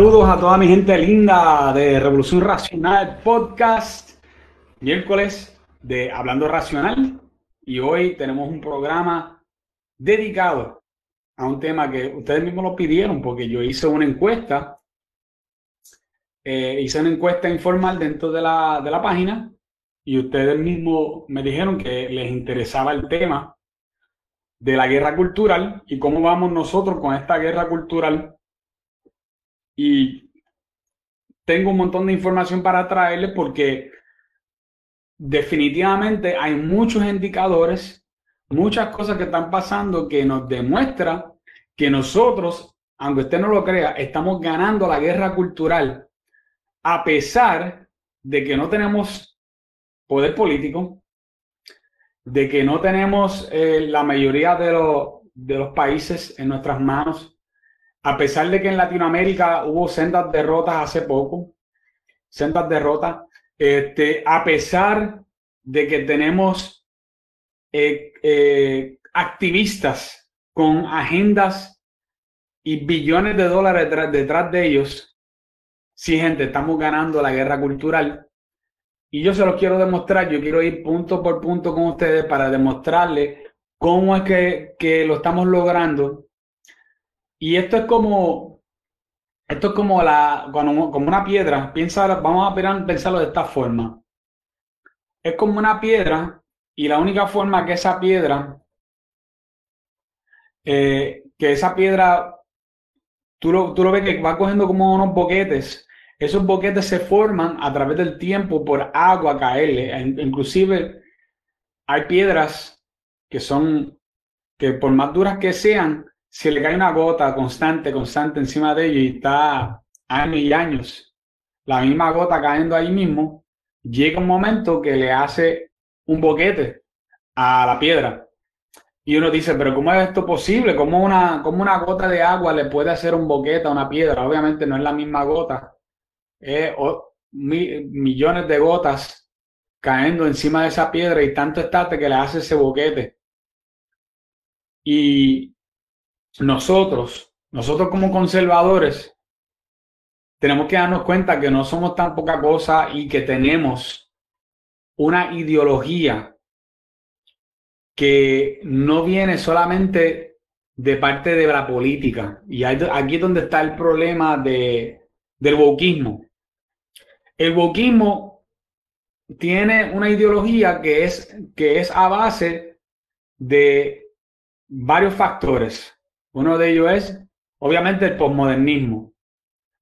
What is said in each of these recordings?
Saludos a toda mi gente linda de Revolución Racional Podcast, miércoles de Hablando Racional. Y hoy tenemos un programa dedicado a un tema que ustedes mismos lo pidieron, porque yo hice una encuesta, eh, hice una encuesta informal dentro de la, de la página y ustedes mismos me dijeron que les interesaba el tema de la guerra cultural y cómo vamos nosotros con esta guerra cultural y tengo un montón de información para traerles porque definitivamente hay muchos indicadores, muchas cosas que están pasando que nos demuestra que nosotros, aunque usted no lo crea, estamos ganando la guerra cultural a pesar de que no tenemos poder político, de que no tenemos eh, la mayoría de, de los países en nuestras manos, a pesar de que en Latinoamérica hubo sendas derrotas hace poco, sendas derrotas, este, a pesar de que tenemos eh, eh, activistas con agendas y billones de dólares detrás, de ellos, sí, gente, estamos ganando la guerra cultural. Y yo se los quiero demostrar, yo quiero ir punto por punto con ustedes para demostrarles cómo es que, que lo estamos logrando y esto es como, esto es como, la, como una piedra. Piensa, vamos a pensarlo de esta forma. Es como una piedra y la única forma que esa piedra, eh, que esa piedra, tú lo, tú lo ves que va cogiendo como unos boquetes. Esos boquetes se forman a través del tiempo por agua caerle. Inclusive hay piedras que son, que por más duras que sean, si le cae una gota constante, constante encima de ello y está años y años, la misma gota cayendo ahí mismo, llega un momento que le hace un boquete a la piedra. Y uno dice, pero ¿cómo es esto posible? ¿Cómo una, cómo una gota de agua le puede hacer un boquete a una piedra? Obviamente no es la misma gota. Es millones de gotas cayendo encima de esa piedra y tanto estate que le hace ese boquete. Y nosotros, nosotros como conservadores, tenemos que darnos cuenta que no somos tan poca cosa y que tenemos una ideología que no viene solamente de parte de la política. Y aquí es donde está el problema de, del wokismo. El wokismo tiene una ideología que es, que es a base de varios factores. Uno de ellos es, obviamente, el posmodernismo.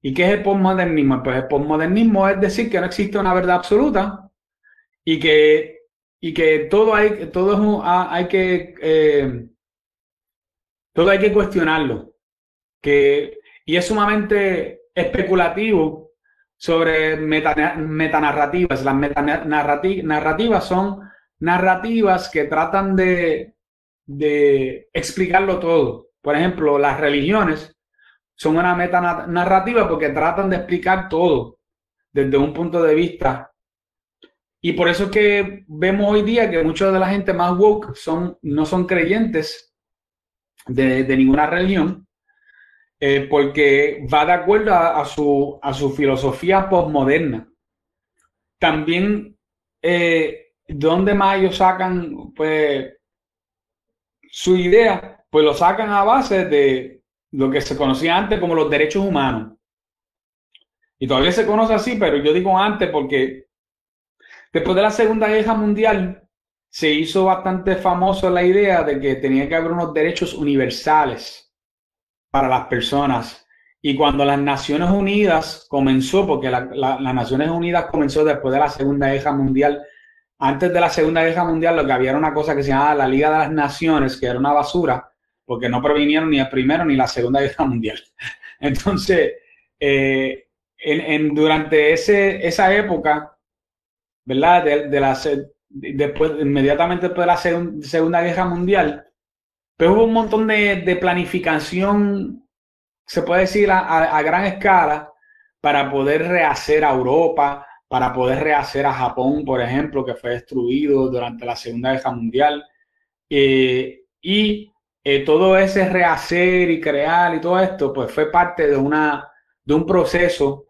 ¿Y qué es el posmodernismo? Pues el posmodernismo es decir que no existe una verdad absoluta y que, y que todo hay, todo hay que eh, todo hay que cuestionarlo. Que, y es sumamente especulativo sobre metanarrativas. Las metanarrativas son narrativas que tratan de, de explicarlo todo. Por ejemplo, las religiones son una meta narrativa porque tratan de explicar todo desde un punto de vista. Y por eso es que vemos hoy día que mucha de la gente más woke son, no son creyentes de, ninguna religión, eh, porque va de acuerdo a, su, a su filosofía postmoderna. También, eh, ¿dónde más ellos sacan pues, su idea? Pues lo sacan a base de lo que se conocía antes como los derechos humanos. Y todavía se conoce así, pero yo digo antes porque después de la Segunda Guerra Mundial se hizo bastante famoso la idea de que tenía que haber unos derechos universales para las personas. Y cuando las Naciones Unidas comenzó, porque las Naciones Unidas comenzó después de la Segunda Guerra Mundial, antes de la Segunda Guerra Mundial lo que había era una cosa que se llamaba la Liga de las Naciones, que era una basura, porque no provinieron ni el primero ni la Segunda Guerra Mundial. Entonces, eh, durante esa época, ¿verdad? Después, inmediatamente después de la Segunda Guerra Mundial, pues hubo un montón de, planificación, se puede decir, a, gran escala para poder rehacer a Europa, para poder rehacer a Japón, por ejemplo, que fue destruido durante la Segunda Guerra Mundial. Eh, y eh, todo ese rehacer y crear y todo esto, pues fue parte de una, de un proceso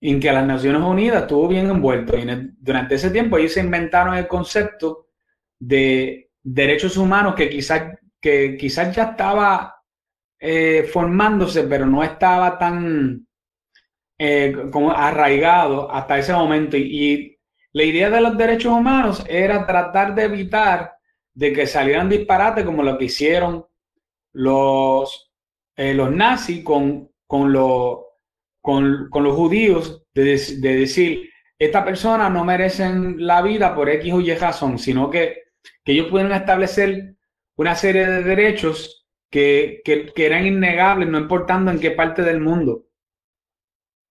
en que las Naciones Unidas estuvo bien envuelto. Y durante ese tiempo ellos se inventaron el concepto de derechos humanos que quizás, que quizás ya estaba eh, formándose, pero no estaba tan eh, como arraigado hasta ese momento. Y, la idea de los derechos humanos era tratar de evitar de que salieran disparates como lo que hicieron los, eh, los nazis con, con, con, los judíos, de, de, decir, esta persona no merecen la vida por X o Y razón, sino que, que ellos pudieron establecer una serie de derechos que, que, que eran innegables, no importando en qué parte del mundo.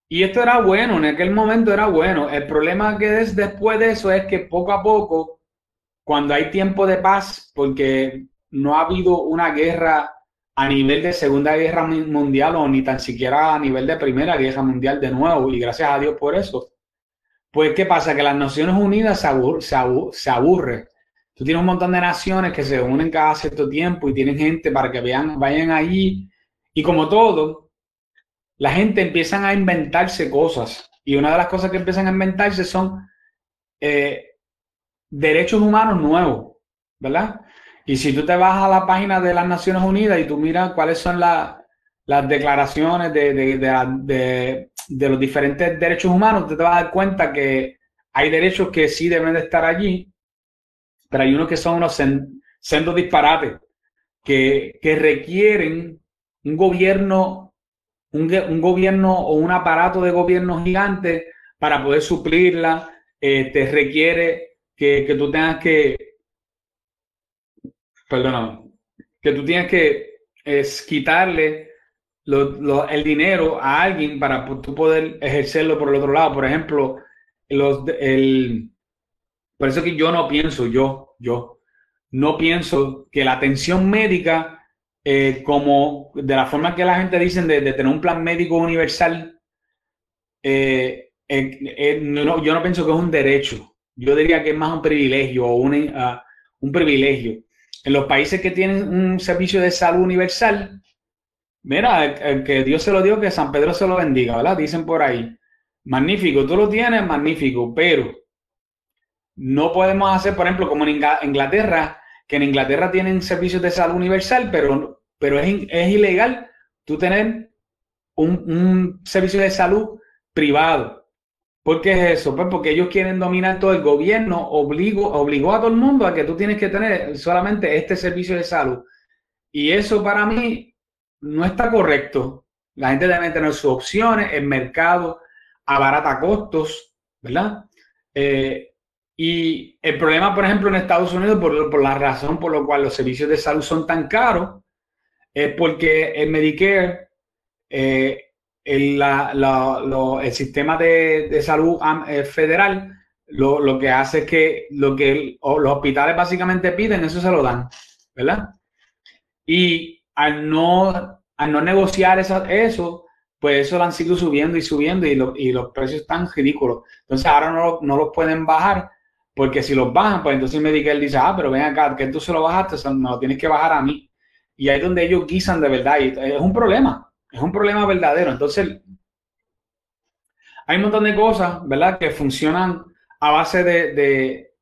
Y esto era bueno, en aquel momento era bueno. El problema que es después de eso es que poco a poco, cuando hay tiempo de paz, porque no ha habido una guerra a nivel de Segunda Guerra Mundial o ni tan siquiera a nivel de Primera Guerra Mundial de nuevo, y gracias a Dios por eso. Pues, ¿qué pasa? Que las Naciones Unidas se, aburre. Tú tienes un montón de naciones que se unen cada cierto tiempo y tienen gente para que vayan allí. Y como todo, la gente empiezan a inventarse cosas. Y una de las cosas que empiezan a inventarse son eh, derechos humanos nuevos, ¿verdad? Y si tú te vas a la página de las Naciones Unidas y tú miras cuáles son las declaraciones de, los diferentes derechos humanos, te, vas a dar cuenta que hay derechos que sí deben de estar allí, pero hay unos que son unos sendos disparates que, que requieren un gobierno un, gobierno o un aparato de gobierno gigante para poder suplirla, te requiere que, que, tú tengas que, perdona, que tú tienes que es, quitarle el dinero a alguien para tú poder ejercerlo por el otro lado. Por ejemplo, los, el, por eso que yo no pienso, yo, yo, no pienso que la atención médica eh, como de la forma que la gente dice de, tener un plan médico universal, eh, eh, yo no pienso que es un derecho. Yo diría que es más un privilegio o un, ah, un privilegio. En los países que tienen un servicio de salud universal, mira, que Dios se lo dio, que San Pedro se lo bendiga, ¿verdad? Dicen por ahí. Magnífico, tú lo tienes, magnífico, pero no podemos hacer, por ejemplo, como en Inglaterra, que en Inglaterra tienen servicios de salud universal, pero, pero es, es ilegal tú tener un, un, servicio de salud privado. ¿Por qué es eso? Pues porque ellos quieren dominar todo el gobierno, obligó, obligó a todo el mundo a que tú tienes que tener solamente este servicio de salud. Y eso para mí no está correcto. La gente debe tener sus opciones, el mercado abarata costos, ¿verdad? Eh, y el problema, por ejemplo, en Estados Unidos, por, la razón por la cual los servicios de salud son tan caros, es porque el Medicare, eh, el, el, sistema de, salud eh, federal, lo, que hace es que lo que los hospitales básicamente piden, eso se lo dan, ¿verdad? Y al no, al no negociar eso, eso, pues eso lo han seguido subiendo y subiendo y, y los precios están ridículos. Entonces ahora no, no los pueden bajar porque si los bajan, pues entonces Medicare dice, ah, pero ven acá, que tú se lo bajaste, me lo tienes que bajar a mí. Y ahí es donde ellos guisan de verdad. Y es un problema, es un problema verdadero. Entonces, hay un montón de cosas, ¿verdad? Que funcionan a base de, de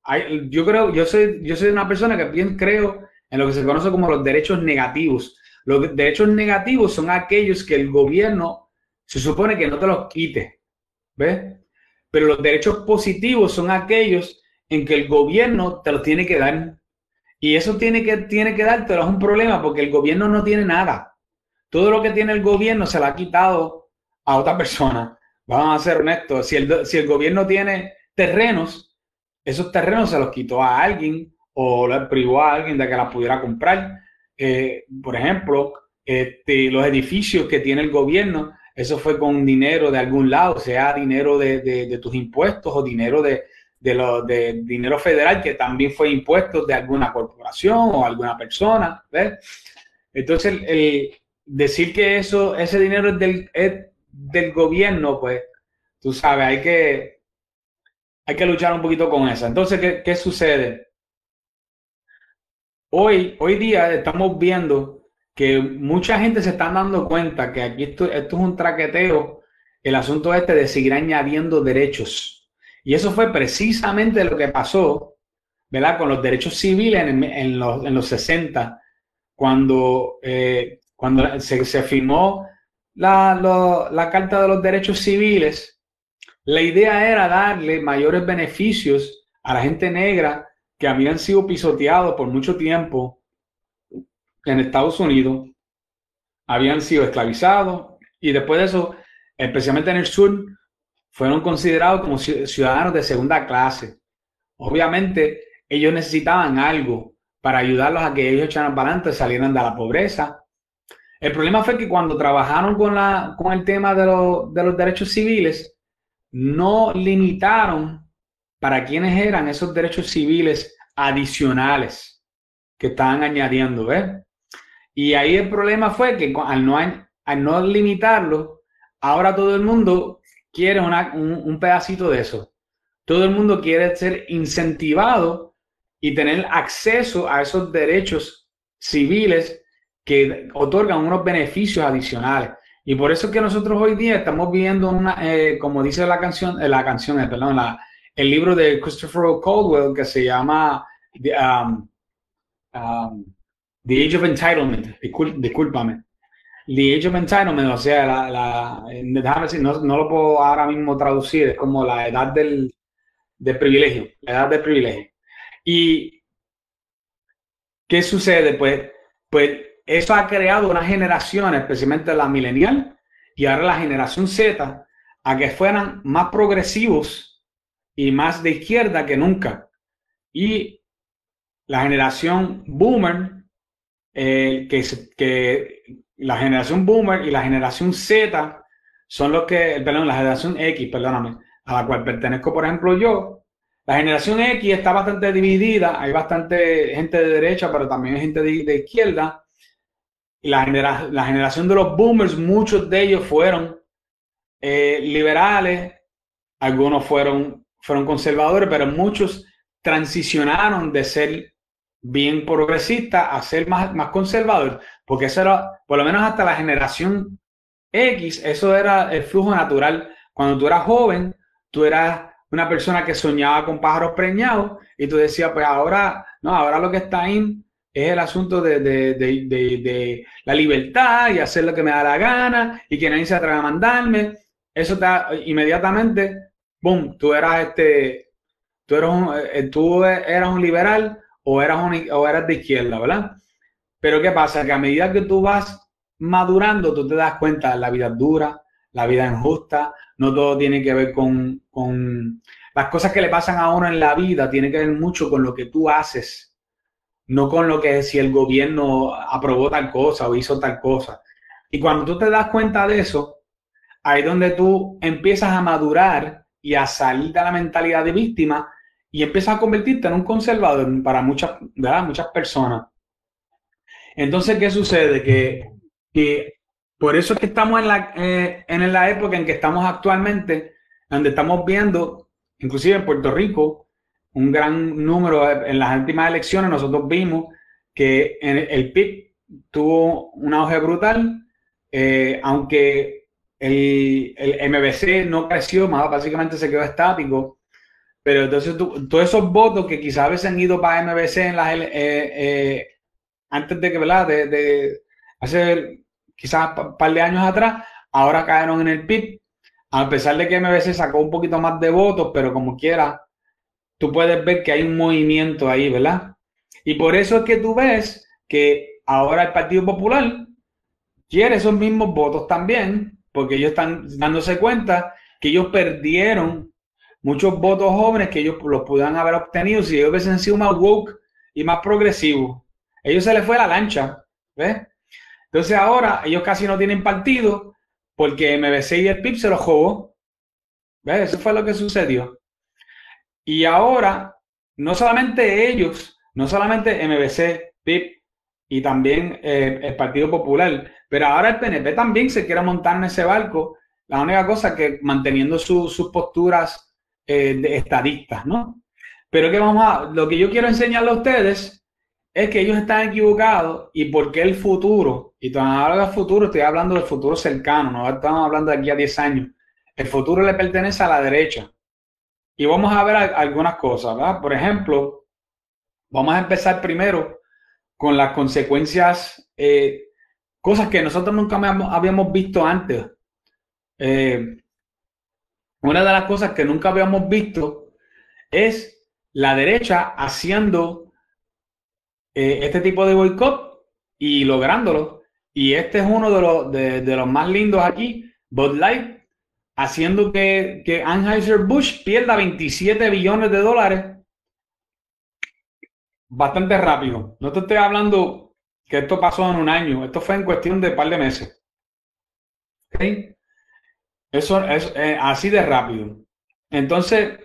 yo creo, yo soy, yo soy una persona que bien creo en lo que se conoce como los derechos negativos. Los derechos negativos son aquellos que el gobierno se supone que no te los quite, ¿ves? Pero los derechos positivos son aquellos en que el gobierno te lo tiene que dar. Y eso tiene que, tiene que dártelo es un problema porque el gobierno no tiene nada. Todo lo que tiene el gobierno se lo ha quitado a otra persona. Vamos a ser honestos. Si el, si el gobierno tiene terrenos, esos terrenos se los quitó a alguien o los privó a alguien de que la pudiera comprar. Eh, por ejemplo, este, los edificios que tiene el gobierno, eso fue con dinero de algún lado, sea dinero de tus impuestos o dinero de, de, de dinero federal que también fue impuesto de alguna corporación o alguna persona. Entonces, el, decir que eso, ese dinero es del, del gobierno, pues, tú sabes, hay que, hay que luchar un poquito con eso. Entonces, ¿qué, qué sucede? Hoy, hoy día estamos viendo que mucha gente se está dando cuenta que aquí esto, esto es un traqueteo, el asunto este de seguir añadiendo derechos. Y eso fue precisamente lo que pasó, ¿verdad? Con los derechos civiles en, los, en los 60, cuando, eh, cuando se, firmó la, la Carta de los Derechos Civiles, la idea era darle mayores beneficios a la gente negra que habían sido pisoteados por mucho tiempo en Estados Unidos, habían sido esclavizados y después de eso, especialmente en el sur, fueron considerados como ciudadanos de segunda clase. Obviamente, ellos necesitaban algo para ayudarlos a que ellos echaran para adelante, salieran de la pobreza. El problema fue que cuando trabajaron con, la, con el tema de, de los derechos civiles, no limitaron para quienes eran esos derechos civiles adicionales que estaban añadiendo, ¿ves? Y ahí el problema fue que al no, al no limitarlo, ahora todo el mundo quiere un, pedacito de eso. Todo el mundo quiere ser incentivado y tener acceso a esos derechos civiles que otorgan unos beneficios adicionales. Y por eso es que nosotros hoy día estamos viendo una, eh, como dice la canción, eh, la canción, eh, perdón, el libro de Christopher Caldwell que se llama um, um, The Age of Entitlement, discúlpame. The Age of Entitlement, o sea, déjame decir, no, no, lo puedo ahora mismo traducir, es como la edad del, del privilegio, la edad del privilegio. ¿Y qué sucede? Pues, pues eso ha creado una generación, especialmente la milenial y ahora la generación Z, a que fueran más progresivos y más de izquierda que nunca. Y la generación boomer eh, que, la generación boomer y la generación Z son los que, perdón, la generación X, perdóname, a la cual pertenezco, por ejemplo, yo. La generación X está bastante dividida, hay bastante gente de derecha, pero también hay gente de, izquierda. La, genera, la generación de los boomers, muchos de ellos fueron eh, liberales, algunos fueron, fueron conservadores, pero muchos transicionaron de ser bien progresista a ser más, más porque eso era, por lo menos hasta la generación X, eso era el flujo natural. Cuando tú eras joven, tú eras una persona que soñaba con pájaros preñados y tú decías, pues ahora, no, ahora lo que está ahí es el asunto de, de, de, de, la libertad y hacer lo que me da la gana y que nadie se atreva a mandarme. Eso te inmediatamente, boom, tú eras este, tú eras eh, tú eras un liberal o eras, o eras de izquierda, ¿verdad? Pero ¿qué pasa? Que a medida que tú vas madurando, tú te das cuenta, la vida es dura, la vida es injusta, no todo tiene que ver con, con las cosas que le pasan a uno en la vida, tiene que ver mucho con lo que tú haces, no con lo que si el gobierno aprobó tal cosa o hizo tal cosa. Y cuando tú te das cuenta de eso, ahí es donde tú empiezas a madurar y a salir de la mentalidad de víctima y empiezas a convertirte en un conservador para muchas, ¿verdad? muchas personas. Entonces, ¿qué sucede? Que, que por eso es que estamos en la, eh, en la época en que estamos actualmente, donde estamos viendo, inclusive en Puerto Rico, un gran número en las últimas elecciones, nosotros vimos que el PIB tuvo un auge brutal, eh, aunque el, el, MBC no creció, más básicamente se quedó estático. Pero entonces todos esos votos que quizás a ido para MBC en las, eh, eh, antes de que, ¿verdad? De, de hace quizás un par de años atrás, ahora cayeron en el PIB. A pesar de que MBC sacó un poquito más de votos, pero como quiera, tú puedes ver que hay un movimiento ahí, ¿verdad? Y por eso es que tú ves que ahora el Partido Popular quiere esos mismos votos también, porque ellos están dándose cuenta que ellos perdieron muchos votos jóvenes que ellos los pudieran haber obtenido si ellos hubiesen sido más woke y más progresivos. Ellos se les fue la lancha, ¿ves? Entonces ahora ellos casi no tienen partido porque MBC y el PIB se los jugó. ¿Ves? Eso fue lo que sucedió. Y ahora, no solamente ellos, no solamente MBC, PIB y también eh, el Partido Popular, pero ahora el PNP también se quiere montar en ese barco. La única cosa que manteniendo sus posturas eh, de estadistas, ¿no? Pero que vamos a, lo que yo quiero enseñarle a ustedes es que ellos están equivocados y porque el futuro, y cuando hablo del futuro, estoy hablando del futuro cercano, no estamos hablando de aquí a 10 años. El futuro le pertenece a la derecha. Y vamos a ver algunas cosas, ¿verdad? Por ejemplo, vamos a empezar primero con las consecuencias, eh, cosas que nosotros nunca habíamos visto antes. Eh, una de las cosas que nunca habíamos visto es la derecha haciendo eh, este tipo de boicot y lográndolo. Y este es uno de los, de, los más lindos aquí, Bud Light, haciendo que, que Anheuser-Busch pierda 27 billones de dólares bastante rápido. No te estoy hablando que esto pasó en un año, esto fue en cuestión de un par de meses. Eso es eh, así de rápido. Entonces,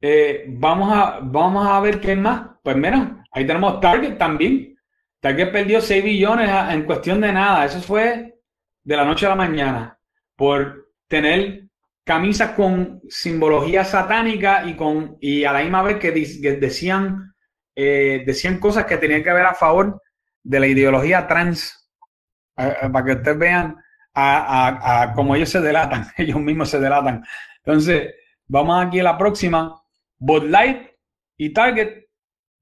eh, vamos, a, vamos a ver qué más. Pues mira, ahí tenemos Target también. Target perdió 6 billones en cuestión de nada. Eso fue de la noche a la mañana. Por tener camisas con simbología satánica y, con, y a la misma vez que, decían, eh, decían cosas que tenían que ver a favor de la ideología trans. para que ustedes vean a, a, como ellos se delatan, ellos mismos se delatan. Entonces, vamos aquí a la próxima. Bud Light y Target,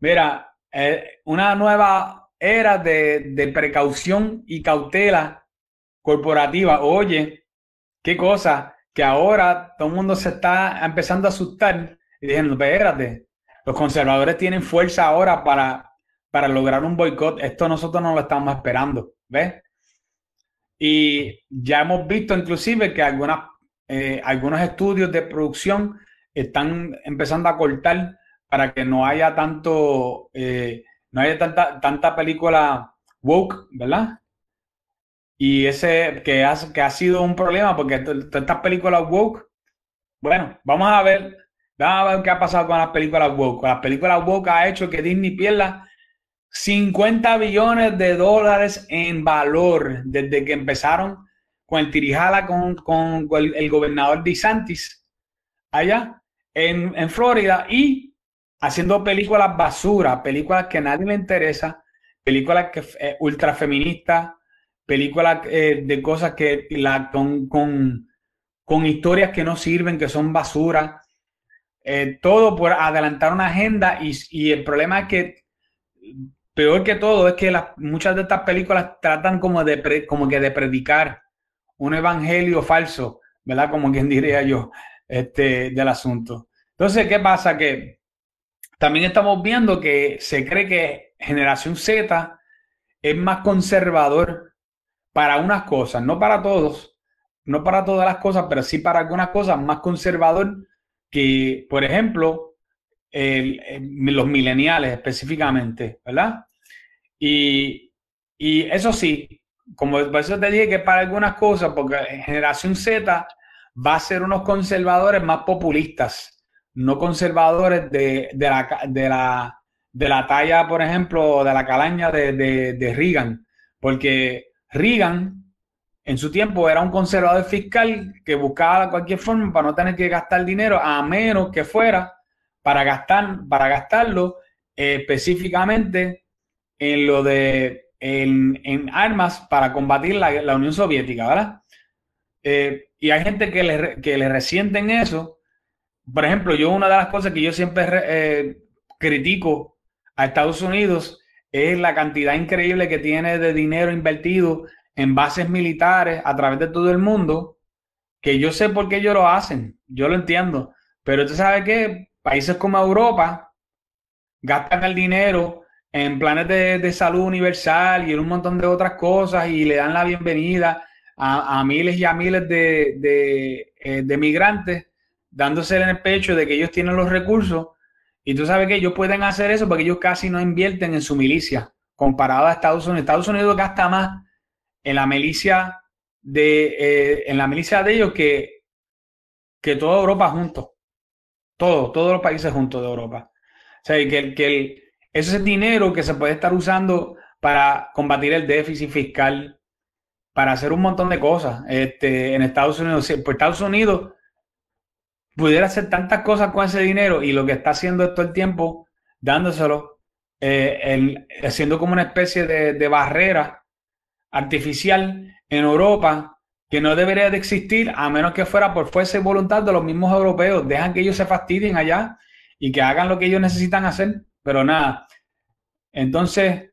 mira, eh, una nueva era de, de, precaución y cautela corporativa. Oye, qué cosa, que ahora todo el mundo se está empezando a asustar y diciendo, espérate, los conservadores tienen fuerza ahora para, para lograr un boicot. Esto nosotros no lo estamos esperando, ¿ves? Y ya hemos visto inclusive que algunas, eh, algunos estudios de producción están empezando a cortar para que no haya tanto, eh, no haya tanta, tanta película woke, ¿verdad? Y ese que ha, que ha sido un problema porque todas estas películas woke, bueno, vamos a ver, vamos a qué ha pasado con las películas woke. Las películas woke ha hecho que Disney pierda 50 billones de dólares en valor desde que empezaron con el Tirijala con, con el, gobernador DeSantis allá en, en, Florida y haciendo películas basura, películas que a nadie le interesa, películas que eh, ultra feministas, películas eh, de cosas que la, con, con, con, historias que no sirven, que son basura, eh, todo por adelantar una agenda y, y el problema es que peor que todo es que las, muchas de estas películas tratan como, de, como que de predicar un evangelio falso, ¿verdad? Como quien diría yo, este, del asunto. Entonces, ¿qué pasa? Que también estamos viendo que se cree que generación Z es más conservador para unas cosas, no para todos, no para todas las cosas, pero sí para algunas cosas, más conservador que, por ejemplo, los mileniales específicamente, ¿verdad? Y, y eso sí, como por eso te dije que para algunas cosas, porque generación Z va a ser unos conservadores más populistas, no conservadores de, de, la, de, la, de la talla, por ejemplo, de la calaña de, de, de Reagan, porque Reagan en su tiempo era un conservador fiscal que buscaba cualquier forma para no tener que gastar dinero, a menos que fuera para, gastar, para gastarlo eh, específicamente en lo de en, armas para combatir la, Unión Soviética, ¿verdad? Eh, y hay gente que le, que le resienten eso. Por ejemplo, yo una de las cosas que yo siempre eh, critico a Estados Unidos es la cantidad increíble que tiene de dinero invertido en bases militares a través de todo el mundo, que yo sé por qué ellos lo hacen, yo lo entiendo, pero usted sabe que países como Europa gastan el dinero en planes de, salud universal y en un montón de otras cosas y le dan la bienvenida a, miles y a miles de, eh, de, migrantes, dándose en el pecho de que ellos tienen los recursos. Y tú sabes que ellos pueden hacer eso porque ellos casi no invierten en su milicia comparado a Estados Unidos. Estados Unidos gasta más en la milicia de, eh, en la milicia de ellos que, que toda Europa juntos. Todo, todos los países juntos de Europa. O sea, que, que ese es dinero que se puede estar usando para combatir el déficit fiscal, para hacer un montón de cosas este, en Estados Unidos. Pues Estados Unidos pudiera hacer tantas cosas con ese dinero y lo que está haciendo todo el tiempo, dándoselo eh, haciendo como una especie de, barrera artificial en Europa que no debería de existir a menos que fuera por fuerza y voluntad de los mismos europeos. Dejan que ellos se fastidien allá y que hagan lo que ellos necesitan hacer, pero nada. Entonces,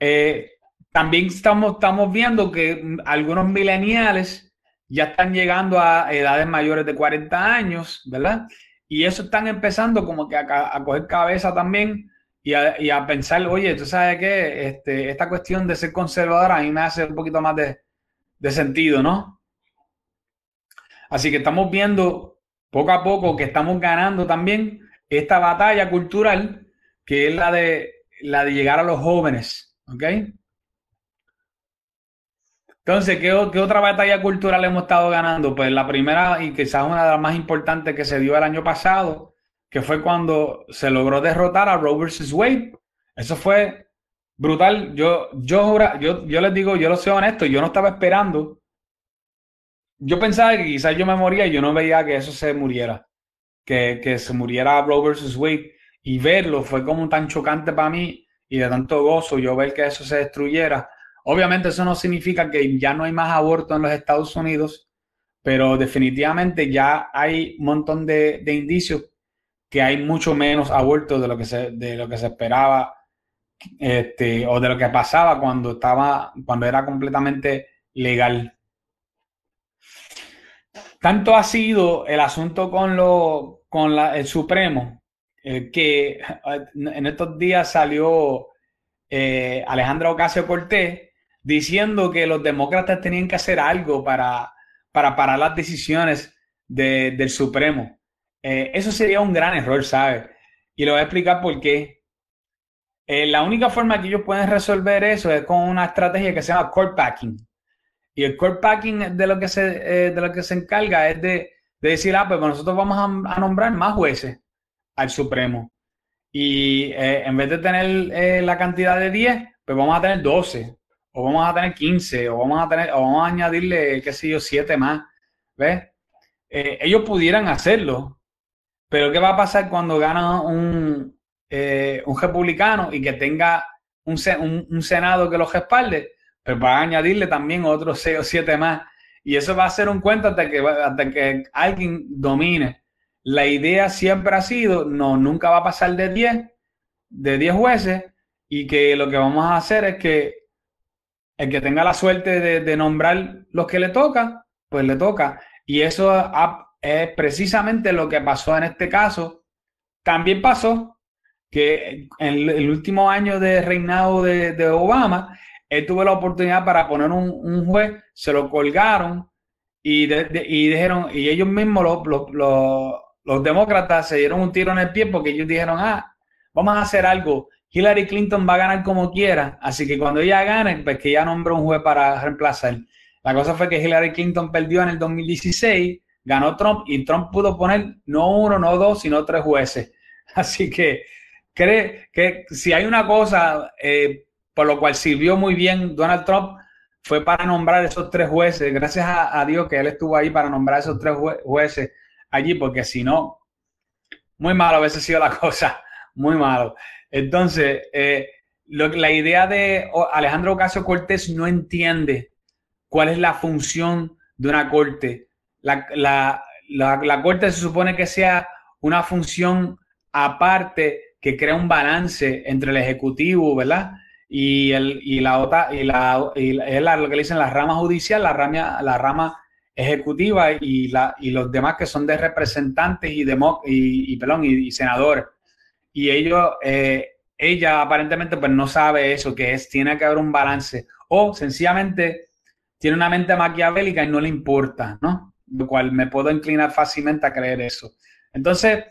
eh, también estamos, estamos viendo que algunos mileniales ya están llegando a edades mayores de 40 años, ¿verdad? Y eso están empezando como que a, coger cabeza también y a, pensar, oye, tú sabes que este, esta cuestión de ser conservadora a mí me hace un poquito más de, sentido, ¿no? Así que estamos viendo poco a poco que estamos ganando también esta batalla cultural que es la de, la de llegar a los jóvenes, ¿ok? Entonces, ¿qué, otra batalla cultural hemos estado ganando? Pues la primera y quizás una de las más importantes que se dio el año pasado, que fue cuando se logró derrotar a Roe vs. Wade. Eso fue brutal. Yo, yo, yo, les digo, yo lo sé honesto, yo no estaba esperando. Yo pensaba que quizás yo me moría y yo no veía que eso se muriera, que, que se muriera Roe vs. Wade. Y verlo fue como tan chocante para mí y de tanto gozo yo ver que eso se destruyera Obviamente eso no significa que ya no hay más aborto en los Estados Unidos, pero definitivamente ya hay un montón de, indicios que hay mucho menos abortos de lo que se, de lo que se esperaba este, o de lo que pasaba cuando, estaba, cuando era completamente legal. Tanto ha sido el asunto con, lo, con el Supremo eh, que en estos días salió eh, Alejandro Ocasio Cortés diciendo que los demócratas tenían que hacer algo para, para parar las decisiones del Supremo. Eh, eso sería un gran error, ¿sabes? Y lo voy a explicar por qué. Eh, la única forma que ellos pueden resolver eso es con una estrategia que se llama court packing. Y el court packing de lo que se, eh, de lo que se encarga es de, decir, ah, pues nosotros vamos a, nombrar más jueces al Supremo. Y en vez de tener la cantidad de 10, pues vamos a tener 12 o vamos a tener 15, o vamos a tener, o vamos a añadirle, qué sé yo, 7 más. ¿Ves? Eh, ellos pudieran hacerlo, pero ¿qué va a pasar cuando gana un, eh, un republicano y que tenga un, Senado que los respalde? Pues va a añadirle también otros 6 o 7 más. Y eso va a ser un cuento hasta que, hasta que alguien domine. La idea siempre ha sido, no, nunca va a pasar de 10, de 10 jueces, y que lo que vamos a hacer es que el que tenga la suerte de, nombrar los que le toca, pues le toca. Y eso es precisamente lo que pasó en este caso. También pasó que en el último año de reinado de, Obama, él tuvo la oportunidad para poner un, juez, se lo colgaron y, dijeron, y ellos mismos, los, los demócratas, se dieron un tiro en el pie porque ellos dijeron, ah, vamos a hacer algo Hillary Clinton va a ganar como quiera, así que cuando ella gane, pues que ya nombró un juez para reemplazar. La cosa fue que Hillary Clinton perdió en el 2016, ganó Trump y Trump pudo poner no uno, no dos, sino tres jueces. Así que cree que si hay una cosa eh, por lo cual sirvió muy bien Donald Trump fue para nombrar esos tres jueces. Gracias a, Dios que él estuvo ahí para nombrar esos tres jueces allí, porque si no, muy malo hubiese sido la cosa, muy malo. Entonces, eh, la idea de Alejandro Ocasio Cortés no entiende cuál es la función de una corte. La, corte se supone que sea una función aparte que crea un balance entre el ejecutivo, ¿verdad? Y, la otra, y la, lo que dicen la rama judicial, la rama, la rama ejecutiva y, los demás que son de representantes y, y senadores y ellos, eh, ella aparentemente pues no sabe eso, que es, tiene que haber un balance o sencillamente tiene una mente maquiavélica y no le importa, ¿no? Lo cual me puedo inclinar fácilmente a creer eso. Entonces,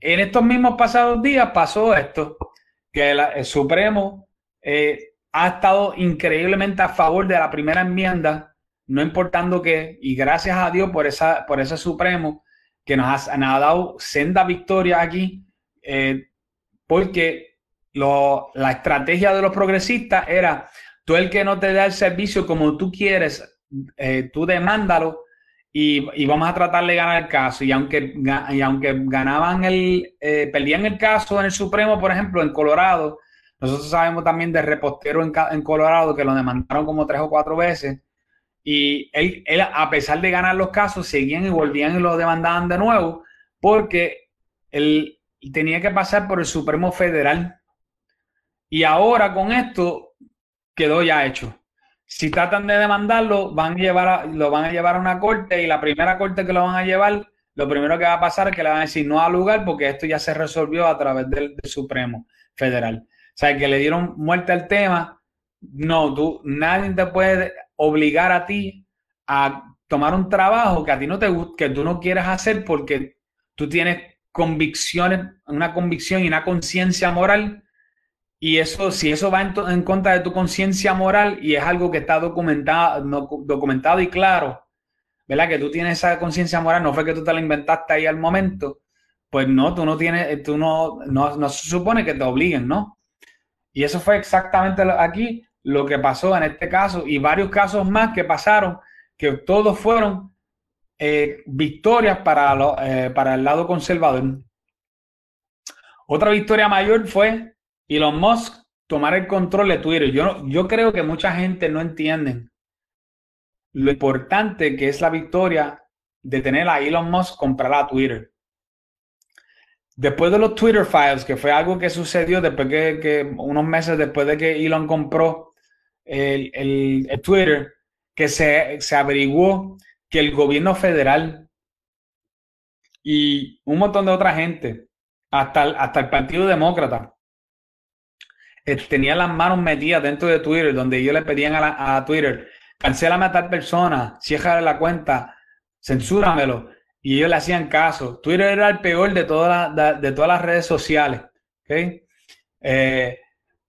en estos mismos pasados días pasó esto, que el, Supremo eh, ha estado increíblemente a favor de la primera enmienda, no importando qué, y gracias a Dios por, esa, por ese Supremo que nos ha, dado senda victoria aquí. Eh, porque la estrategia de los progresistas era, tú el que no te da el servicio como tú quieres, eh, tú demándalo y, vamos a tratar de ganar el caso. Y aunque, y aunque ganaban el, eh, perdían el caso en el Supremo, por ejemplo, en Colorado, nosotros sabemos también de repostero en, en Colorado que lo demandaron como tres o cuatro veces. Y él, él, a pesar de ganar los casos, seguían y volvían y lo demandaban de nuevo, porque él tenía que pasar por el Supremo Federal. Y ahora con esto quedó ya hecho. Si tratan de demandarlo, van a llevar lo van a llevar a una corte y la primera corte que lo van a llevar, lo primero que va a pasar es que le van a decir no al lugar porque esto ya se resolvió a través del, Supremo Federal. O sea, que le dieron muerte al tema. No, tú, nadie te puede obligar a ti a tomar un trabajo que a ti no te que tú no quieres hacer porque tú tienes convicciones, una convicción y una conciencia moral y eso, si eso va en, contra de tu conciencia moral y es algo que está documentado, documentado y claro, ¿verdad? Que tú tienes esa conciencia moral, no fue que tú te la inventaste ahí al momento, pues no, tú no tienes, tú no, no, se supone que te obliguen, ¿no? Y eso fue exactamente aquí lo que pasó en este caso y varios casos más que pasaron, que todos fueron eh, victorias para, eh, para el lado conservador. Otra victoria mayor fue Elon Musk tomar el control de Twitter. Yo, yo creo que mucha gente no entiende lo importante que es la victoria de tener a Elon Musk comprar a Twitter. Después de los Twitter Files, que fue algo que sucedió después que, unos meses después de que Elon compró el, el, Twitter, que se, se averiguó que el gobierno federal y un montón de otra gente, hasta hasta el Partido Demócrata, eh, tenía las manos metidas dentro de Twitter, donde ellos le pedían a, Twitter, cancélame a tal persona, cierra la cuenta, censúramelo. Y ellos le hacían caso. Twitter era el peor de, todas de, todas las redes sociales. Eh,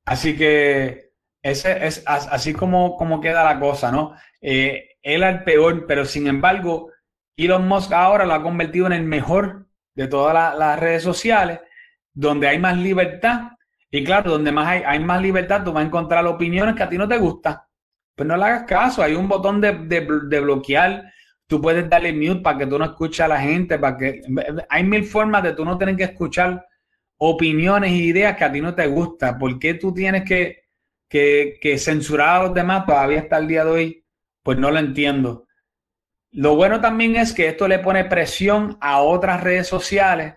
así que ese es así como, como queda la cosa, ¿no? Eh, él el peor, pero sin embargo, Elon Musk ahora lo ha convertido en el mejor de todas las redes sociales, donde hay más libertad y claro, donde más hay, hay más libertad, tú vas a encontrar opiniones que a ti no te gustan. Pues no le hagas caso, hay un botón de, de, bloquear. Tú puedes darle mute para que tú no escuches a la gente, para que hay mil formas de tú no tener que escuchar opiniones e ideas que a ti no te gustan. ¿Por qué tú tienes que, que, que censurar a los demás todavía hasta el día de hoy? Pues no lo entiendo. Lo bueno también es que esto le pone presión a otras redes sociales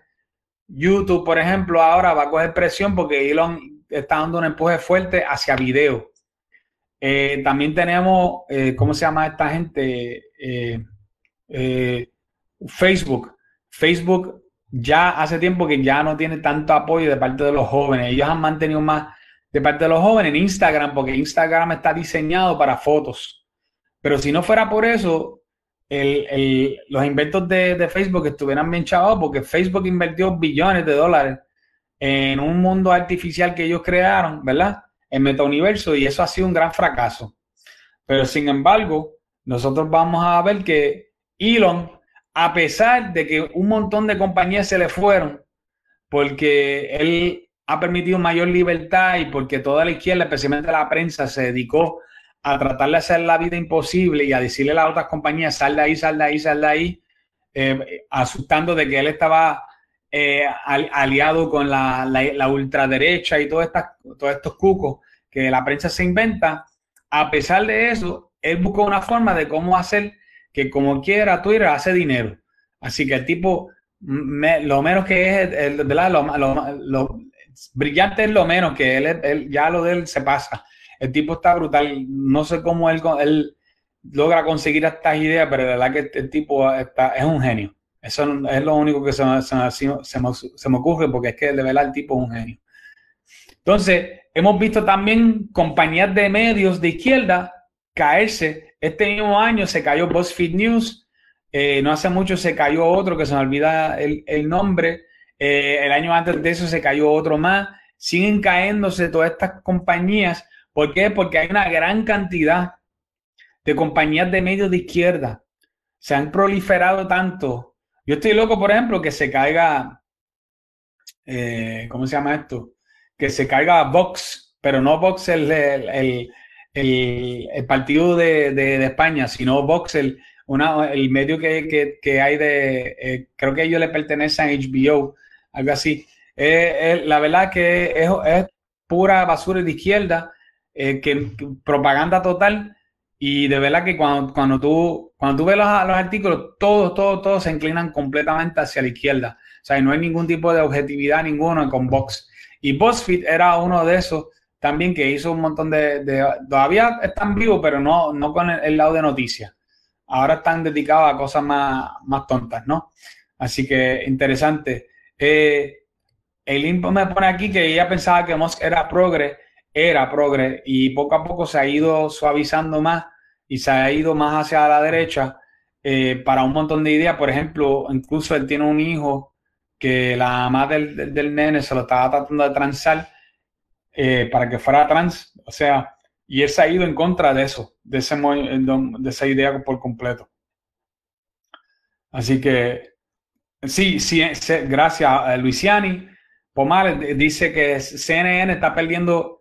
YouTube, por ejemplo, ahora va a coger presión porque Elon está dando un empuje fuerte hacia video. Eh, también tenemos, eh, ¿cómo se llama esta gente? Eh, Facebook. Facebook ya hace tiempo que ya no tiene tanto apoyo de parte de los jóvenes. Ellos han mantenido más de parte de los jóvenes en Instagram, porque Instagram está diseñado para fotos. Pero si no fuera por eso, los inventos de, Facebook estuvieran bien chavados porque Facebook invirtió billones de dólares en un mundo artificial que ellos crearon, ¿verdad? En Metauniverso y eso ha sido un gran fracaso. Pero sin embargo, nosotros vamos a ver que Elon, a pesar de que un montón de compañías se le fueron, porque él ha permitido mayor libertad y porque toda la izquierda, especialmente la prensa, se dedicó a tratar de hacer la vida imposible y a decirle a las otras compañías, sal de ahí, sal de ahí, sal de ahí, eh, asustando de que él estaba eh, aliado con la, ultraderecha y todos estos cucos que la prensa se inventa. A pesar de eso, él buscó una forma de cómo hacer que como quiera Twitter hace dinero. Así que el tipo, lo menos que es, Lo, brillante es lo menos que él, él, ya lo de él se pasa. El tipo está brutal. No sé cómo él, él logra conseguir estas ideas, pero la verdad que el tipo está, es un genio. Eso es lo único que se, se, me, ocurre, porque es que de verdad el tipo es un genio. Entonces, hemos visto también compañías de medios de izquierda caerse. Este mismo año se cayó BuzzFeed News. Eh, no hace mucho se cayó otro que se me olvida el, nombre. Eh, el año antes de eso se cayó otro más. Siguen cayéndose todas estas compañías ¿Por qué? Porque hay una gran cantidad de compañías de medios de izquierda. Se han proliferado tanto. Yo estoy loco, por ejemplo, que se caiga, eh, ¿cómo se llama esto? Que se caiga Vox, pero no Vox el, el, partido de, España, sino Vox, el, una, el medio que, hay de, eh, creo que ellos le pertenecen a HBO, algo así. la verdad que es, es, pura basura de izquierda, que, propaganda total. Y de verdad que cuando, cuando, tú, cuando tú ves los, los artículos, todos, todos, todos se inclinan completamente hacia la izquierda. O sea, no hay ningún tipo de objetividad ninguno con Vox. Y BuzzFeed era uno de esos también que hizo un montón de, todavía están vivos, pero no, no con el, lado de noticias. Ahora están dedicados a cosas más, más tontas, ¿no? Así que interesante. Eh, el me pone aquí que ella pensaba que Musk era progre, era progre, y poco a poco se ha ido suavizando más y se ha ido más hacia la derecha eh, para un montón de ideas. Por ejemplo, incluso él tiene un hijo que la mamá del, del, nene se lo estaba tratando de transar eh, para que fuera trans, o sea, y él se ha ido en contra de eso, de, ese, de esa idea por completo. Así que, sí, sí, gracias a Luisiani. Pomales dice que CNN está perdiendo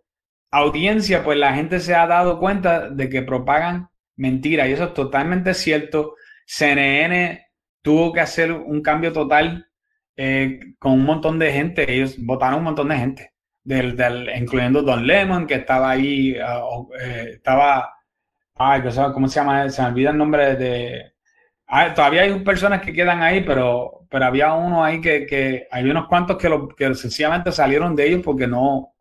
audiencia, pues la gente se ha dado cuenta de que propagan mentiras y eso es totalmente cierto. CNN tuvo que hacer un cambio total eh, con un montón de gente, ellos votaron un montón de gente del, del, incluyendo Don Lemon, que estaba ahí, ah, eh, estaba, ay, ¿cómo se llama? Se me olvida el nombre de... Ah, todavía hay personas que quedan ahí, pero, pero había uno ahí que, que hay unos cuantos que, lo, que sencillamente salieron de ellos porque no,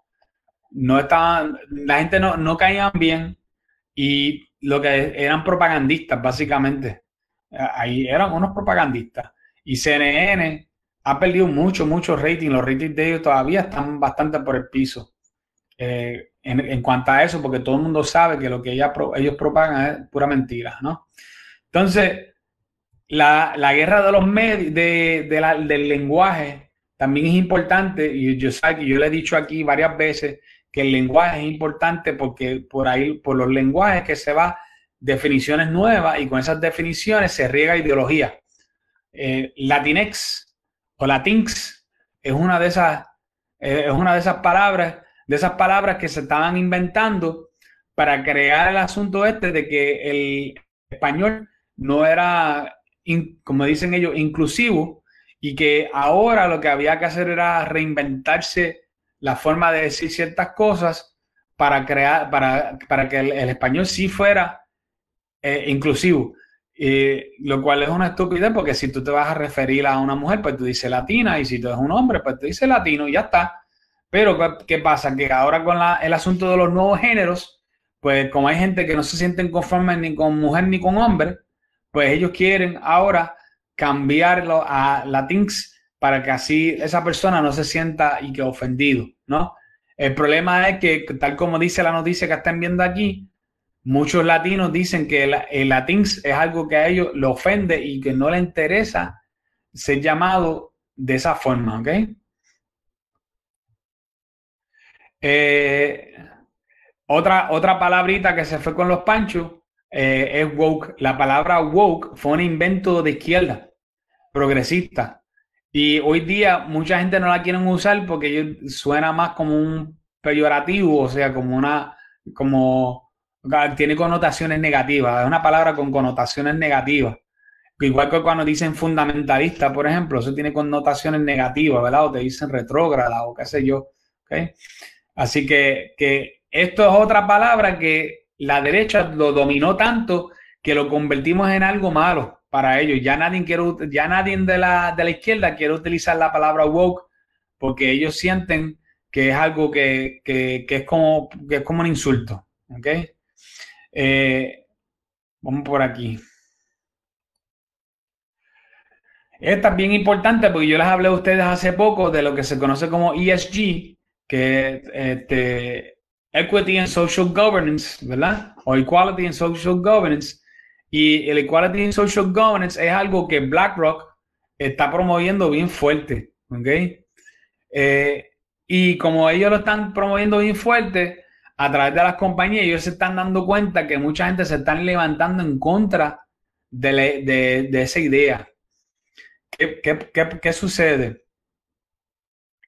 no estaban, la gente no, no caían bien y lo que eran propagandistas, básicamente. Ahí eran unos propagandistas. Y CNN ha perdido mucho, mucho rating. Los ratings de ellos todavía están bastante por el piso. Eh, en, cuanto a eso, porque todo el mundo sabe que lo que ellos propagan es pura mentira, ¿no? Entonces, la, guerra de los medios, de, del lenguaje, también es importante. Y yo que yo le he dicho aquí varias veces que el lenguaje es importante porque por ahí, por los lenguajes que se va definiciones nuevas y con esas definiciones se riega ideología. Eh, Latinex o latinx es una de esas, eh, es una de esas palabras, de esas palabras que se estaban inventando para crear el asunto este de que el español no era, como dicen ellos, inclusivo y que ahora lo que había que hacer era reinventarse la forma de decir ciertas cosas para crear, para, para que el, español sí fuera eh, inclusivo lo cual es una estupidez porque si tú te vas a referir a una mujer, pues tú dices latina, y si tú eres un hombre, pues tú dices latino y ya está. Pero, ¿qué pasa? Que ahora con el asunto de los nuevos géneros, pues como hay gente que no se sienten conformes ni con mujer ni con hombre, pues ellos quieren ahora cambiarlo a latinx para que así esa persona no se sienta y que ofendido, ¿no? El problema es que, tal como dice la noticia que están viendo aquí, Muchos latinos dicen que el, latín es algo que a ellos le ofende y que no les interesa ser llamado de esa forma, ¿ok? Eh, otra, otra palabrita que se fue con los panchos eh, es woke. La palabra woke fue un invento de izquierda, progresista. Y hoy día mucha gente no la quieren usar porque suena más como un peyorativo, o sea, como una, como tiene connotaciones negativas, es una palabra con connotaciones negativas. Igual que cuando dicen fundamentalista, por ejemplo, eso tiene connotaciones negativas, ¿verdad? O te dicen retrógrada o qué sé yo. ¿okay? Así que, que esto es otra palabra que la derecha lo dominó tanto que lo convertimos en algo malo para ellos. Ya nadie, quiere, ya nadie de, la, de la izquierda quiere utilizar la palabra woke porque ellos sienten que es algo que, que, es, como, que es como un insulto. ¿okay? Eh, vamos por aquí. Esta es bien importante porque yo les hablé a ustedes hace poco de lo que se conoce como ESG, que es este, Equity and Social Governance, ¿verdad? O Equality and Social Governance. Y el Equality and Social Governance es algo que BlackRock está promoviendo bien fuerte, ¿ok? Eh, y como ellos lo están promoviendo bien fuerte, a través de las compañías, ellos se están dando cuenta que mucha gente se están levantando en contra de, esa idea. ¿Qué, sucede?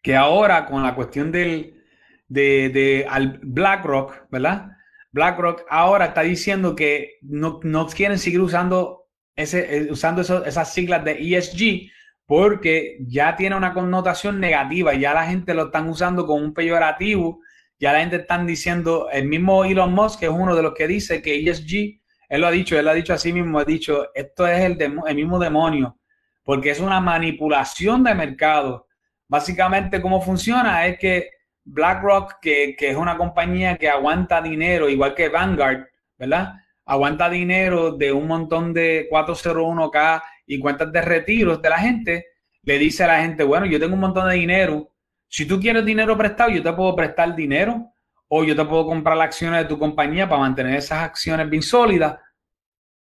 Que ahora con la cuestión del, de, BlackRock, ¿verdad? BlackRock ahora está diciendo que no, quieren seguir usando ese, eh, usando esas siglas de ESG porque ya tiene una connotación negativa, ya la gente lo están usando como un peyorativo, ya la gente están diciendo, el mismo Elon Musk es uno de los que dice que ESG, él lo ha dicho, él lo ha dicho así mismo, ha dicho, esto es el, el mismo demonio, porque es una manipulación de mercado. Básicamente, cómo funciona es que BlackRock, que, que es una compañía que aguanta dinero, igual que Vanguard, ¿verdad? Aguanta dinero de un montón de 401k y cuentas de retiros de la gente, le dice a la gente, bueno, yo tengo un montón de dinero, si tú quieres dinero prestado, yo te puedo prestar dinero o yo te puedo comprar las acciones de tu compañía para mantener esas acciones bien sólidas,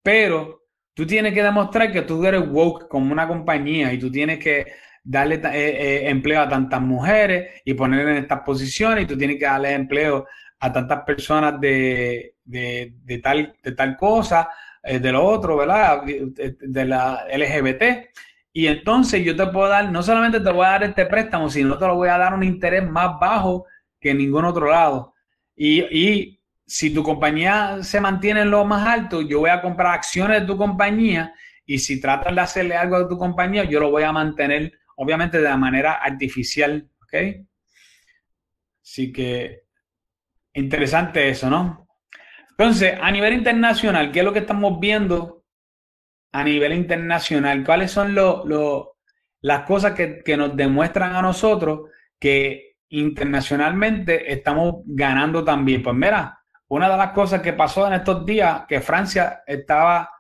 pero tú tienes que demostrar que tú eres woke como una compañía y tú tienes que darle eh, eh, empleo a tantas mujeres y poner en estas posiciones y tú tienes que darle empleo a tantas personas de, de tal, de tal cosa, eh, de lo otro, ¿verdad? De la LGBT. Y entonces yo te puedo dar, no solamente te voy a dar este préstamo, sino te lo voy a dar un interés más bajo que en ningún otro lado. Y, y si tu compañía se mantiene en lo más alto, yo voy a comprar acciones de tu compañía y si tratas de hacerle algo a tu compañía, yo lo voy a mantener, obviamente, de la manera artificial, ¿ok? Así que interesante eso, ¿no? Entonces, a nivel internacional, ¿qué es lo que estamos viendo a nivel internacional? ¿Cuáles son las cosas que, que nos demuestran a nosotros que internacionalmente estamos ganando también? Pues mira, una de las cosas que pasó en estos días, que Francia estaba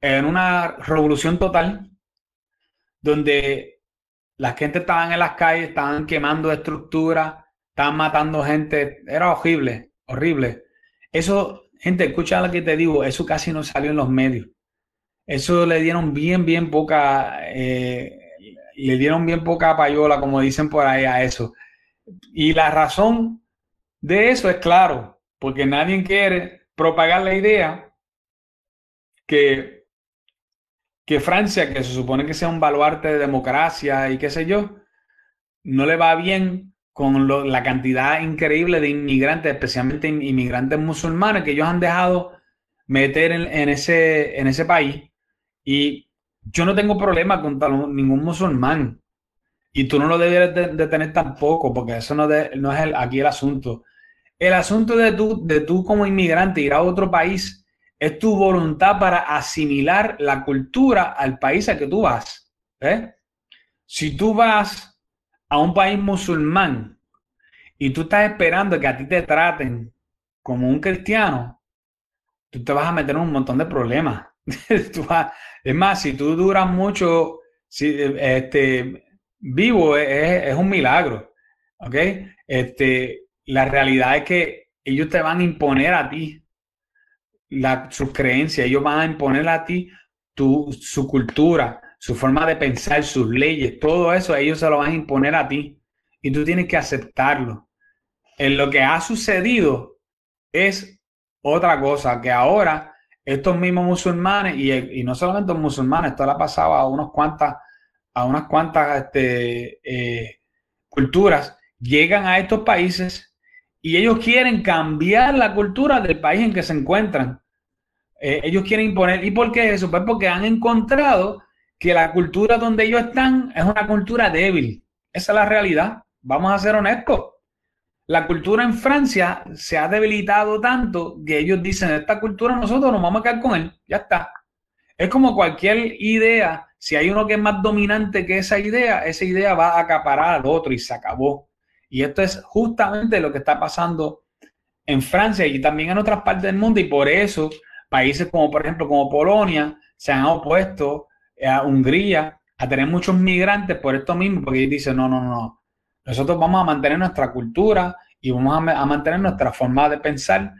en una revolución total, donde la gente estaban en las calles, estaban quemando estructuras, estaban matando gente, era horrible, horrible. Eso Gente, escucha lo que te digo, eso casi no salió en los medios. Eso le dieron bien, bien poca, eh, le dieron bien poca payola, como dicen por ahí a eso. Y la razón de eso es claro, porque nadie quiere propagar la idea que, que Francia, que se supone que sea un baluarte de democracia y qué sé yo, no le va bien con la cantidad increíble de inmigrantes, especialmente inmigrantes musulmanes, que ellos han dejado meter en, ese, en ese país. Y yo no tengo problema con ningún musulmán. Y tú no lo debes de, tener tampoco, porque eso no, es el, aquí el asunto. El asunto de tú, de tú como inmigrante ir a otro país es tu voluntad para asimilar la cultura al país al que tú vas. Si tú vas a un país musulmán y tú estás esperando que a ti te traten como un cristiano, tú te vas a meter en un montón de problemas. es más, si tú duras mucho si, este, vivo, es, un milagro. ¿Ok? Este, la realidad es que ellos te van a imponer a ti la, sus creencias, ellos van a imponer a ti su cultura, su forma de pensar, sus leyes, todo eso ellos se lo van a imponer a ti y tú tienes que aceptarlo. En lo que ha sucedido es otra cosa, que ahora estos mismos musulmanes, y, no solamente los musulmanes, esto le ha pasado a unas cuantas, a unas cuantas este, eh, culturas, llegan a estos países y ellos quieren cambiar la cultura del país en que se encuentran. Eh, ellos quieren imponer. ¿Y por qué eso? Pues porque han encontrado que la cultura donde ellos están es una cultura débil. Esa es la realidad. Vamos a ser honestos. La cultura en Francia se ha debilitado tanto que ellos dicen, esta cultura nosotros nos vamos a quedar con él. Ya está. Es como cualquier idea. Si hay uno que es más dominante que esa idea, esa idea va a acaparar al otro y se acabó. Y esto es justamente lo que está pasando en Francia y también en otras partes del mundo. Y por eso países como, por ejemplo, como Polonia, se han opuesto a Hungría a tener muchos migrantes por esto mismo, porque ellos dicen, no, no, no, nosotros vamos a mantener nuestra cultura y vamos a, mantener nuestra forma de pensar,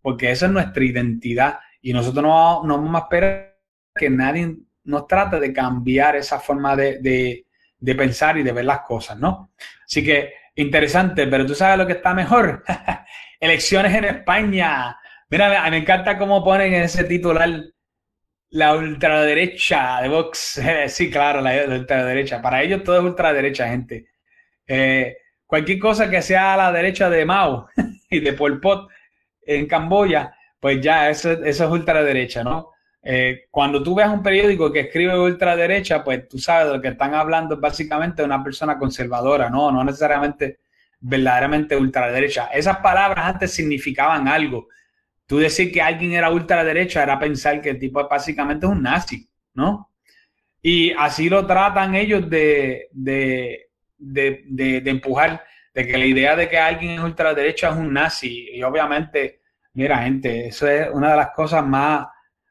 porque esa es nuestra identidad y nosotros no, no vamos a esperar que nadie nos trate de cambiar esa forma de, de pensar y de ver las cosas, ¿no? Así que interesante, pero tú sabes lo que está mejor. Elecciones en España. Mira, me encanta cómo ponen ese titular la ultraderecha de Vox, sí, claro, la, ultraderecha. Para ellos todo es ultraderecha, gente. Eh, cualquier cosa que sea a la derecha de Mao y de Pol Pot en Camboya, pues ya eso, eso es ultraderecha, ¿no? Eh, cuando tú ves un periódico que escribe ultraderecha, pues tú sabes de lo que están hablando es básicamente de una persona conservadora, no, no necesariamente verdaderamente ultraderecha. Esas palabras antes significaban algo. Tú decir que alguien era ultraderecha era pensar que el tipo básicamente es un nazi, ¿no? Y así lo tratan ellos de, de, de, de, empujar, de que la idea de que alguien es ultraderecha es un nazi. Y obviamente, mira, gente, eso es una de las cosas más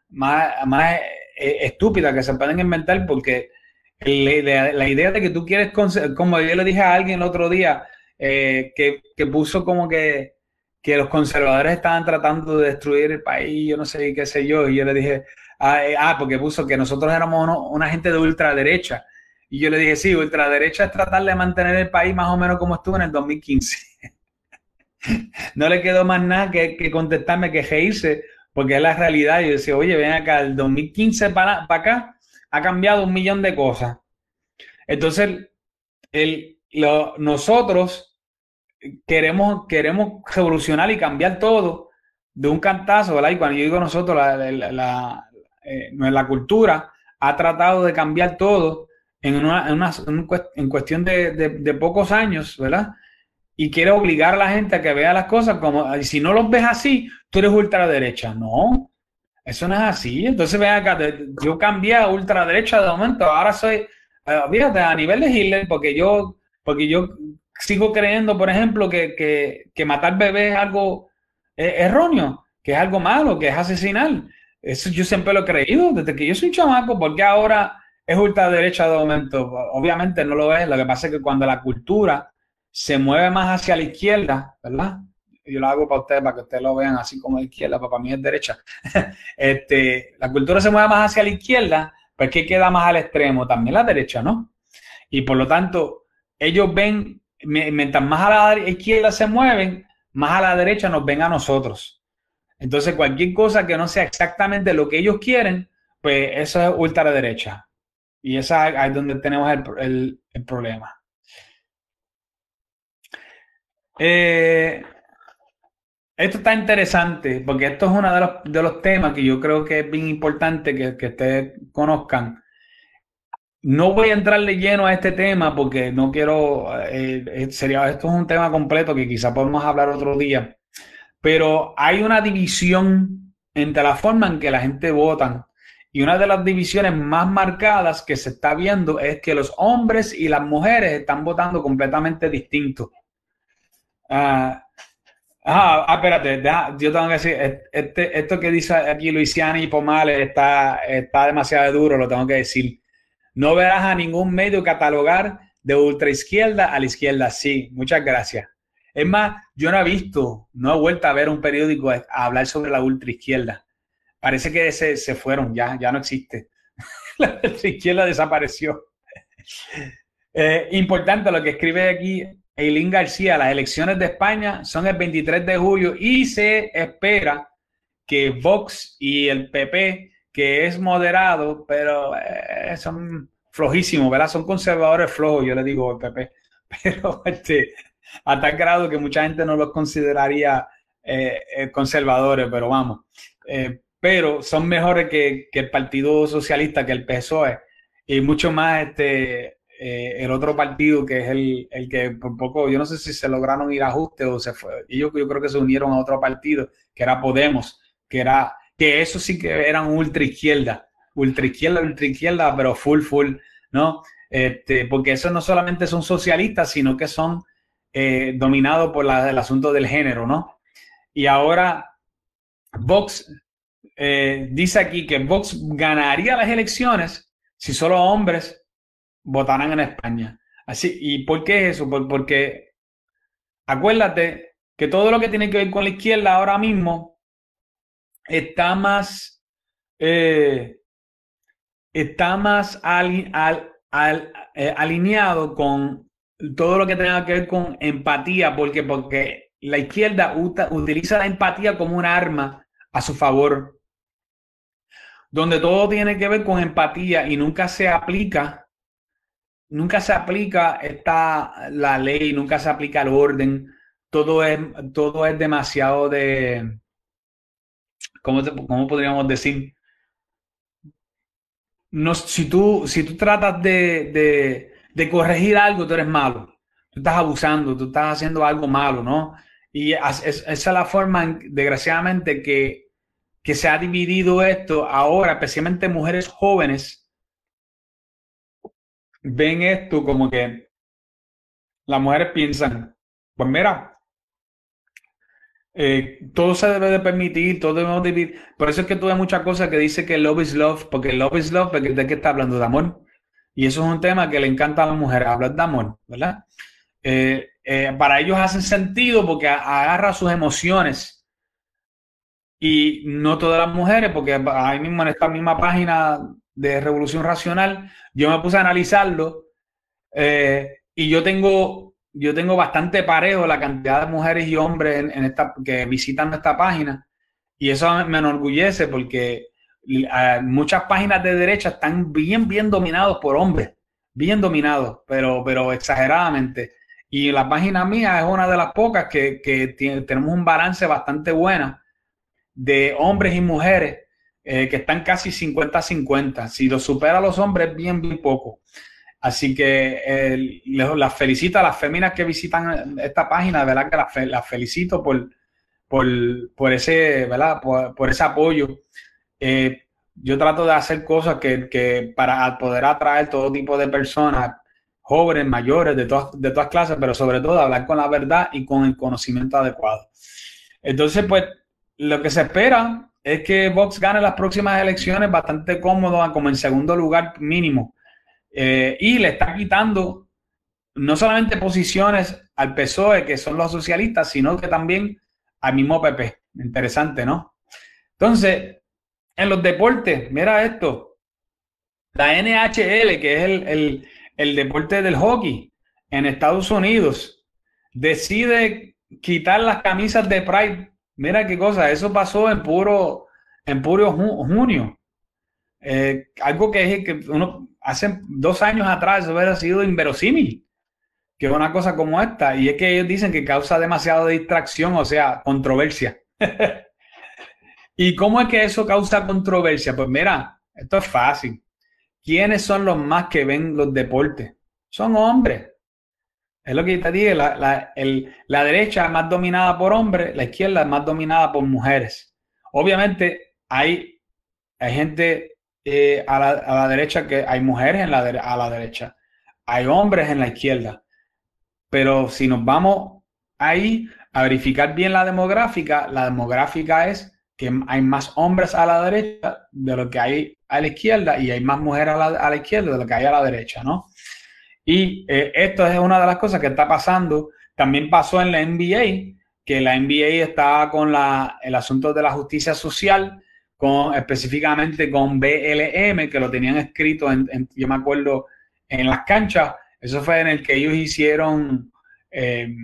más, más eh, estúpida que se pueden inventar porque la, idea de que tú quieres, como yo le dije a alguien el otro día, eh, que, que, puso como que, que, los conservadores estaban tratando de destruir el país, yo no sé qué sé yo, y yo le dije, ah, eh, ah porque puso que nosotros éramos una gente de ultraderecha. Y yo le dije, sí, ultraderecha es tratar de mantener el país más o menos como estuvo en el 2015. no le quedó más nada que, que contestarme que reírse porque es la realidad. Yo decía, oye, ven acá, el 2015 para, para acá ha cambiado un millón de cosas. Entonces, el, lo, nosotros queremos, queremos revolucionar y cambiar todo de un cantazo, ¿verdad? Y cuando yo digo nosotros, la, la, la, eh, cultura ha tratado de cambiar todo en, una, en, una, en cuestión de, de, de, pocos años, ¿verdad? Y quiere obligar a la gente a que vea las cosas como, si no los ves así, tú eres ultraderecha. No, eso no es así. Entonces, ven acá, yo cambié a ultraderecha de momento, ahora soy, eh, fíjate, a nivel de Hitler, porque yo, porque yo sigo creyendo, por ejemplo, que, que, que matar bebés es algo eh, erróneo, que es algo malo, que es asesinar. Eso yo siempre lo he creído, desde que yo soy chamaco, porque ahora es ultraderecha de momento. Obviamente no lo es, lo que pasa es que cuando la cultura se mueve más hacia la izquierda, ¿verdad? Yo lo hago para ustedes, para que ustedes lo vean así como izquierda, para mí es derecha. este, la cultura se mueve más hacia la izquierda, pues que queda más al extremo, también la derecha, ¿no? Y por lo tanto, ellos ven, mientras más a la izquierda se mueven, más a la derecha nos ven a nosotros. Entonces, cualquier cosa que no sea exactamente lo que ellos quieren, pues eso es ultraderecha. Y esa es donde tenemos el problema. Eh, esto está interesante porque esto es uno de los, de los, temas que yo creo que es bien importante que, que ustedes conozcan. No voy a entrarle lleno a este tema porque no quiero, eh, eh, sería, esto es un tema completo que quizá podemos hablar otro día, pero hay una división entre la forma en que la gente vota y una de las divisiones más marcadas que se está viendo es que los hombres y las mujeres están votando completamente distintos. Ah, ah, ah, espérate, yo tengo que decir, este, esto que dice aquí Luisiana y Pomales está, está demasiado duro, lo tengo que decir. No verás a ningún medio catalogar de ultra izquierda a la izquierda. Sí, muchas gracias. Es más, yo no he visto, no he vuelto a ver un periódico a hablar sobre la ultra izquierda. Parece que se, se fueron, ya, ya no existe. la ultra izquierda desapareció. Eh, importante lo que escribe aquí Eileen García, las elecciones de España son el 23 de julio y se espera que Vox y el PP, que es moderado, pero eh, son flojísimos, ¿verdad? Son conservadores flojos, yo le digo al PP, pero este, a tal grado que mucha gente no los consideraría eh, eh, conservadores, pero vamos. pero son mejores que, que, el Partido Socialista, que el PSOE, y mucho más este, eh, el otro partido que es el, el, que por poco, yo no sé si se lograron ir a ajuste o se fue, y yo, creo que se unieron a otro partido, que era Podemos, que era, que eso sí que eran ultra izquierda, ultra izquierda, ultra izquierda, pero full, full, ¿no? Este, porque eso no solamente son socialistas, sino que son eh, dominados por el asunto del género, ¿no? Y ahora Vox eh, dice aquí que Vox ganaría las elecciones si solo hombres votarán en España. Así, ¿y por qué es eso? porque acuérdate que todo lo que tiene que ver con la izquierda ahora mismo está más, eh, está más al, al, eh, alineado con todo lo que tenga que ver con empatía, porque, porque la izquierda utiliza la empatía como un arma a su favor, donde todo tiene que ver con empatía y nunca se aplica nunca se aplica esta, la ley, nunca se aplica el orden, todo es, todo es demasiado de, ¿cómo, ¿cómo podríamos decir? no, si, tú, si tú tratas de, de, corregir algo, tú eres malo. Tú estás abusando, tú estás haciendo algo malo, ¿no? Y esa es la forma, desgraciadamente, que, que se ha dividido esto ahora, especialmente mujeres jóvenes, ven esto como que las mujeres piensan, pues mira, eh, todo se debe de permitir, todo debemos de Por eso es que tuve muchas cosas que dice que love is love, porque love is love, ¿de qué está hablando? De amor. Y eso es un tema que le encanta a las mujeres, hablar de amor, ¿verdad? Eh, eh, para ellos hace sentido porque agarra sus emociones. Y no todas las mujeres, porque ahí mismo en esta misma página de Revolución Racional, yo me puse a analizarlo y yo tengo yo tengo bastante parejo la cantidad de mujeres y hombres en, esta, que visitan esta página y eso me enorgullece porque eh, muchas páginas de derecha están bien, bien dominados por hombres, bien dominados, pero, pero exageradamente. Y la página mía es una de las pocas que, que tenemos un balance bastante bueno de hombres y mujeres eh, que están casi 50-50. Si lo supera a los hombres, bien, bien poco. Así que eh, las felicito a las féminas que visitan esta página, ¿verdad? Que las, felicito por, por, ese, ¿verdad? Por, ese apoyo. Eh, yo trato de hacer cosas que, para poder atraer todo tipo de personas, jóvenes, mayores, de todas, de todas clases, pero sobre todo hablar con la verdad y con el conocimiento adecuado. Entonces, pues, lo que se espera es que Vox gane las próximas elecciones bastante cómodo, como en segundo lugar mínimo eh, y le está quitando no solamente posiciones al PSOE, que son los socialistas, sino que también al mismo PP. Interesante, ¿no? Entonces, en los deportes, mira esto. La NHL, que es el, el deporte del hockey en Estados Unidos, decide quitar las camisas de Pride. Mira qué cosa, eso pasó en puro, en puro junio. Eh, algo que es que uno hace dos años atrás hubiera sido inverosímil que una cosa como esta. Y es que ellos dicen que causa demasiada distracción, o sea, controversia. ¿Y cómo es que eso causa controversia? Pues mira, esto es fácil. ¿Quiénes son los más que ven los deportes? Son hombres. Es lo que te digo, la, la, la derecha es más dominada por hombres, la izquierda es más dominada por mujeres. Obviamente hay, hay gente eh, a, la, derecha que hay mujeres en la a la derecha, hay hombres en la izquierda. Pero si nos vamos ahí a verificar bien la demográfica, la demográfica es que hay más hombres a la derecha de lo que hay a la izquierda y hay más mujeres a la, izquierda de lo que hay a la derecha, ¿no? Y eh, esto es una de las cosas que está pasando. También pasó en la NBA, que la NBA está con la, el asunto de la justicia social con, específicamente con BLM, que lo tenían escrito, en, yo me acuerdo, en las canchas. Eso fue en el que ellos hicieron, eh,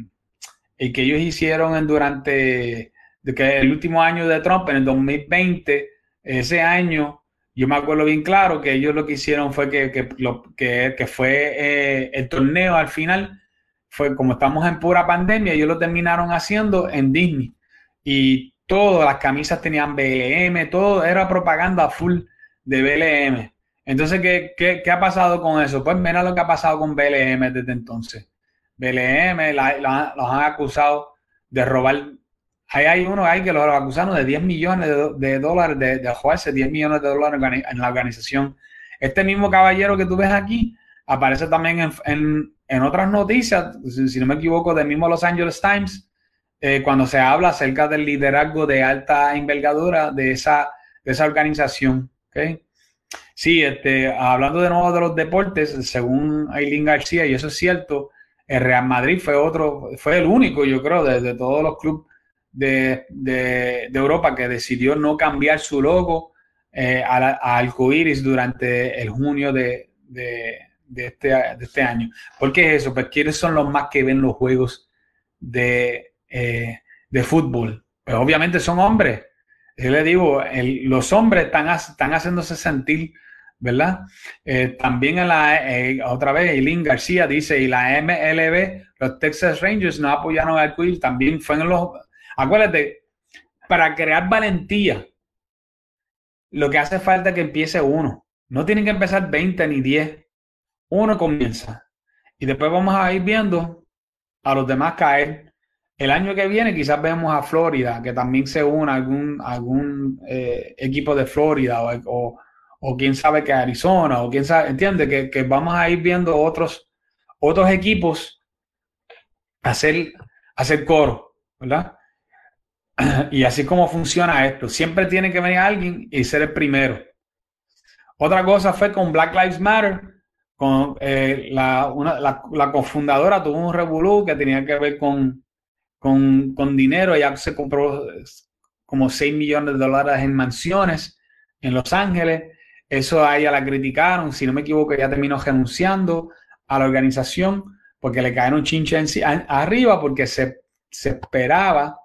el que ellos hicieron en, durante que el último año de Trump, en el 2020, ese año, yo me acuerdo bien claro que ellos lo que hicieron fue que, que, que, fue eh, el torneo al final, fue como estamos en pura pandemia, ellos lo terminaron haciendo en Disney. Y todas las camisas tenían BLM, todo era propaganda full de BLM. Entonces, ¿qué, qué, ha pasado con eso? Pues mira lo que ha pasado con BLM desde entonces. BLM los han acusado de robar. Ahí hay uno ahí que los acusaron de 10 millones de, dólares de, de jueces, 10 millones de dólares en la organización. Este mismo caballero que tú ves aquí aparece también en, en, otras noticias, si, no me equivoco, del mismo Los Angeles Times, eh, cuando se habla acerca del liderazgo de alta envergadura de esa, de esa organización. ¿okay? Sí, este, hablando de nuevo de los deportes, según Aileen García, y eso es cierto, el Real Madrid fue otro, fue el único, yo creo, de, todos los clubes de, de, Europa que decidió no cambiar su logo eh, a, durante el junio de, este, de este año. ¿Por qué es eso? Pues quiénes son los más que ven los juegos de, eh, de fútbol. Pues obviamente son hombres. Yo le digo, los hombres están, están haciéndose sentir, ¿verdad? Eh, también en la, eh, otra vez, Eileen García dice, y la MLB, los Texas Rangers no apoyaron al Quill, también fue en los... Acuérdate, para crear valentía, lo que hace falta es que empiece uno. No tienen que empezar 20 ni 10. Uno comienza. Y después vamos a ir viendo a los demás caer. El año que viene quizás vemos a Florida, que también se una algún, algún eh, equipo de Florida o, o, quién sabe que Arizona o quién sabe, entiende que, que, vamos a ir viendo otros, otros equipos hacer, hacer coro, ¿verdad? Y así como funciona esto. Siempre tiene que venir alguien y ser el primero. Otra cosa fue con Black Lives Matter. Con, eh, la, la, cofundadora tuvo un revolú que tenía que ver con, con, con dinero. Ella se compró como 6 millones de dólares en mansiones en Los Ángeles. Eso a ella la criticaron. Si no me equivoco, ella terminó renunciando a la organización porque le cayeron chincha arriba porque se, se esperaba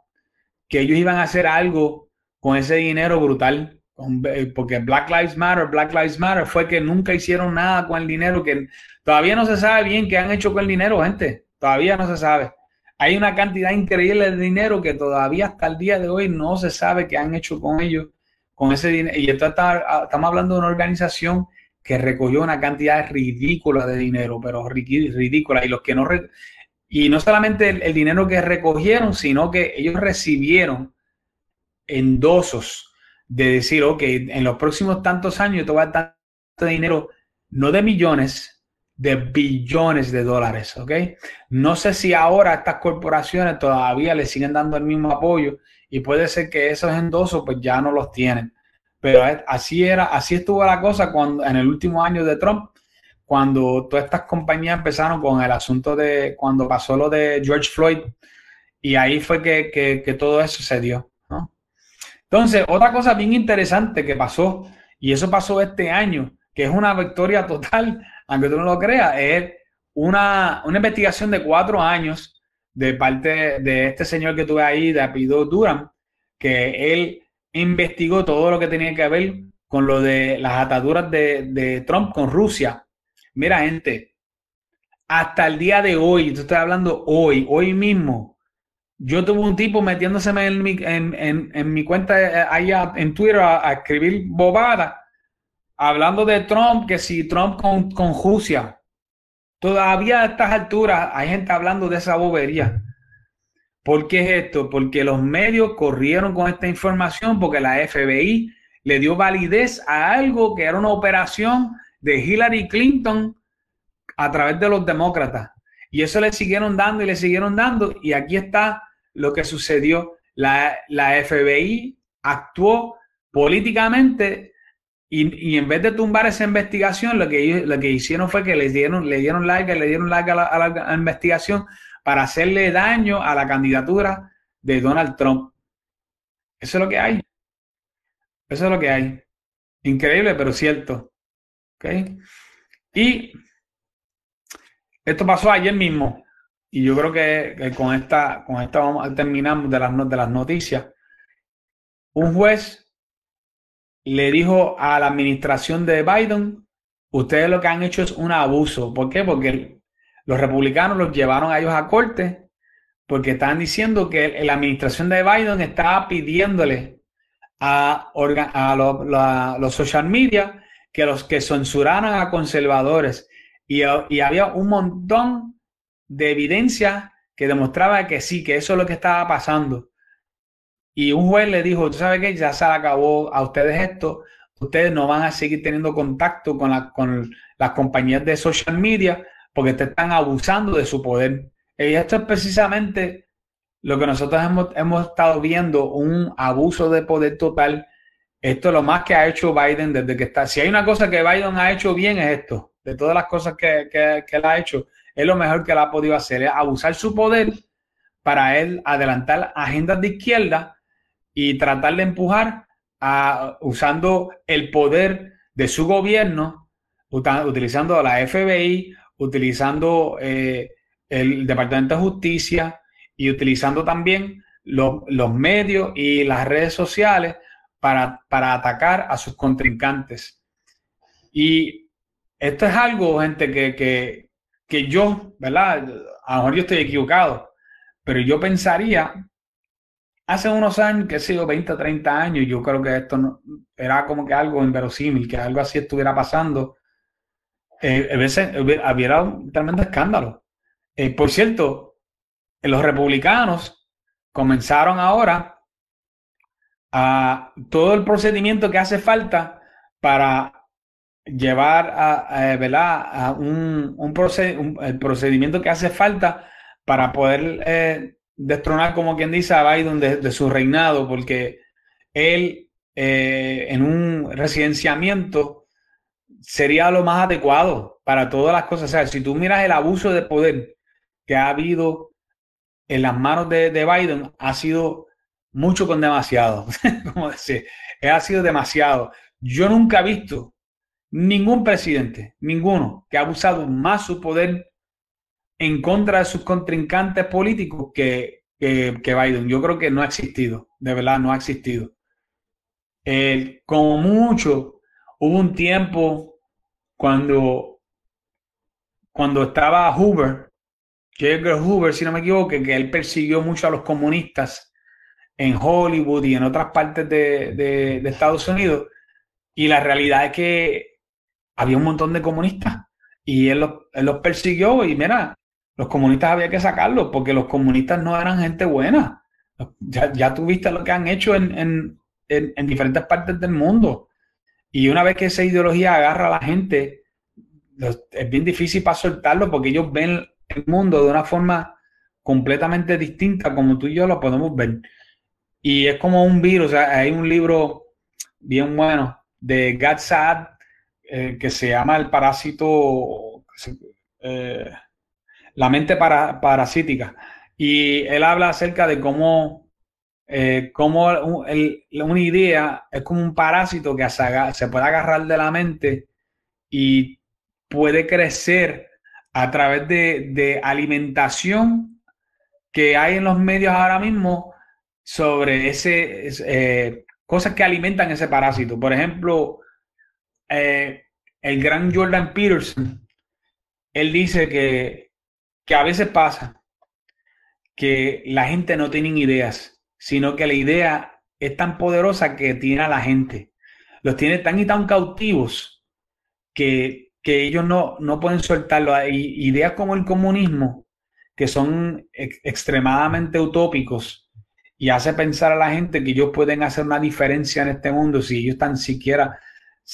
que ellos iban a hacer algo con ese dinero brutal. Eh, porque Black Lives Matter, Black Lives Matter fue que nunca hicieron nada con el dinero, que todavía no se sabe bien qué han hecho con el dinero, gente. Todavía no se sabe. Hay una cantidad increíble de dinero que todavía hasta el día de hoy no se sabe qué han hecho con ellos, con ese dinero. Y esto está, estamos hablando de una organización que recogió una cantidad ridícula de dinero, pero ridícula. Y los que no, y no solamente el, dinero que recogieron, sino que ellos recibieron endosos de decir, ok, en los próximos tantos años te va a dar tanto dinero, no de millones, de billones de dólares, ¿ok? No sé si ahora estas corporaciones todavía le siguen dando el mismo apoyo y puede ser que esos endosos pues ya no los tienen. Pero así era, así estuvo la cosa cuando en el último año de Trump cuando todas estas compañías empezaron con el asunto de cuando pasó lo de George Floyd y ahí fue que, todo eso se dio. Entonces, otra cosa bien interesante que pasó, y eso pasó este año, que es una victoria total, aunque tú no lo creas, es una, investigación de cuatro años de parte de este señor que tuve ahí, de Apido Durham, que él investigó todo lo que tenía que ver con lo de las ataduras de Trump con Rusia Mira, gente, hasta el día de hoy, tú estoy hablando hoy, hoy mismo, yo tuve un tipo metiéndose en mi, en, mi cuenta eh, allá en Twitter a, escribir bobada, hablando de Trump, que si Trump con, con Rusia. Todavía a estas alturas hay gente hablando de esa bobería. ¿Por qué es esto? Porque los medios corrieron con esta información porque la FBI le dio validez a algo que era una operación de Hillary Clinton a través de los demócratas. Y eso le siguieron dando y le siguieron dando. Y aquí está lo que sucedió. La, FBI actuó políticamente y, en vez de tumbar esa investigación, lo que, lo que hicieron fue que le dieron, le dieron like, le dieron like a la, a la investigación para hacerle daño a la candidatura de Donald Trump. Eso es lo que hay. Eso es lo que hay. Increíble, pero cierto. Y esto pasó ayer mismo. Y yo creo que, con esta, con esta vamos, terminamos de las, de las noticias. Un juez le dijo a la administración de Biden, ustedes lo que han hecho es un abuso. ¿Por qué? Porque los republicanos los llevaron a ellos a corte porque estaban diciendo que la administración de Biden estaba pidiéndole a, a, los social media que los que censuraron a conservadores y, había un montón de evidencia que demostraba que sí, que eso es lo que estaba pasando. Y un juez le dijo, tú sabes que ya se acabó a ustedes esto, ustedes no van a seguir teniendo contacto con, la, con las compañías de social media porque te están abusando de su poder. Y esto es precisamente lo que nosotros hemos, hemos estado viendo, un abuso de poder total esto es lo más que ha hecho Biden desde que está. Si hay una cosa que Biden ha hecho bien es esto. De todas las cosas que, que, él ha hecho, es lo mejor que él ha podido hacer, es abusar su poder para él adelantar agendas de izquierda y tratar de empujar a, usando el poder de su gobierno, utilizando la FBI, utilizando eh, el Departamento de Justicia y utilizando también los, los medios y las redes sociales para, atacar a sus contrincantes. Y esto es algo, gente, que, que, yo, ¿verdad? A lo mejor yo estoy equivocado, pero yo pensaría hace unos años, que sé yo, 20 o 30 años, yo creo que esto era como que algo inverosímil, que algo así estuviera pasando. Eh, a veces había un tremendo escándalo. Eh, por cierto, los republicanos comenzaron ahora a todo el procedimiento que hace falta para llevar a, a un, un, el procedimiento que hace falta para poder eh, destronar, como quien dice, a Biden de, su reinado, porque él eh, en un residenciamiento sería lo más adecuado para todas las cosas. O sea, si tú miras el abuso de poder que ha habido en las manos de, de Biden, ha sido mucho con demasiado. como decir, ha sido demasiado. Yo nunca he visto ningún presidente, ninguno, que ha abusado más su poder en contra de sus contrincantes políticos que, que, Biden. Yo creo que no ha existido, de verdad, no ha existido. como mucho, hubo un tiempo cuando, cuando estaba Hoover, que Hoover, si no me equivoco, que él persiguió mucho a los comunistas en Hollywood y en otras partes de, de Estados Unidos. Y la realidad es que había un montón de comunistas y él los, persiguió y mira, los comunistas había que sacarlos porque los comunistas no eran gente buena. Ya, ya tuviste lo que han hecho en, diferentes partes del mundo. Y una vez que esa ideología agarra a la gente, es bien difícil para soltarlo porque ellos ven el mundo de una forma completamente distinta como tú y yo lo podemos ver. Y es como un virus. hay un libro bien bueno de Gad Saad eh, que se llama el parásito, eh, la mente parasítica. Y él habla acerca de cómo, eh, cómo una idea es como un parásito que se, puede agarrar de la mente y puede crecer a través de, alimentación que hay en los medios ahora mismo sobre ese, cosas que alimentan ese parásito. Por ejemplo, eh, el gran Jordan Peterson, él dice que, que a veces pasa que la gente no tiene ideas, sino que la idea es tan poderosa que tiene a la gente. Los tiene tan y tan cautivos que, que ellos no, no pueden soltarlo. Hay ideas como el comunismo, que son extremadamente utópicos y hace pensar a la gente que ellos pueden hacer una diferencia en este mundo si ellos tan siquiera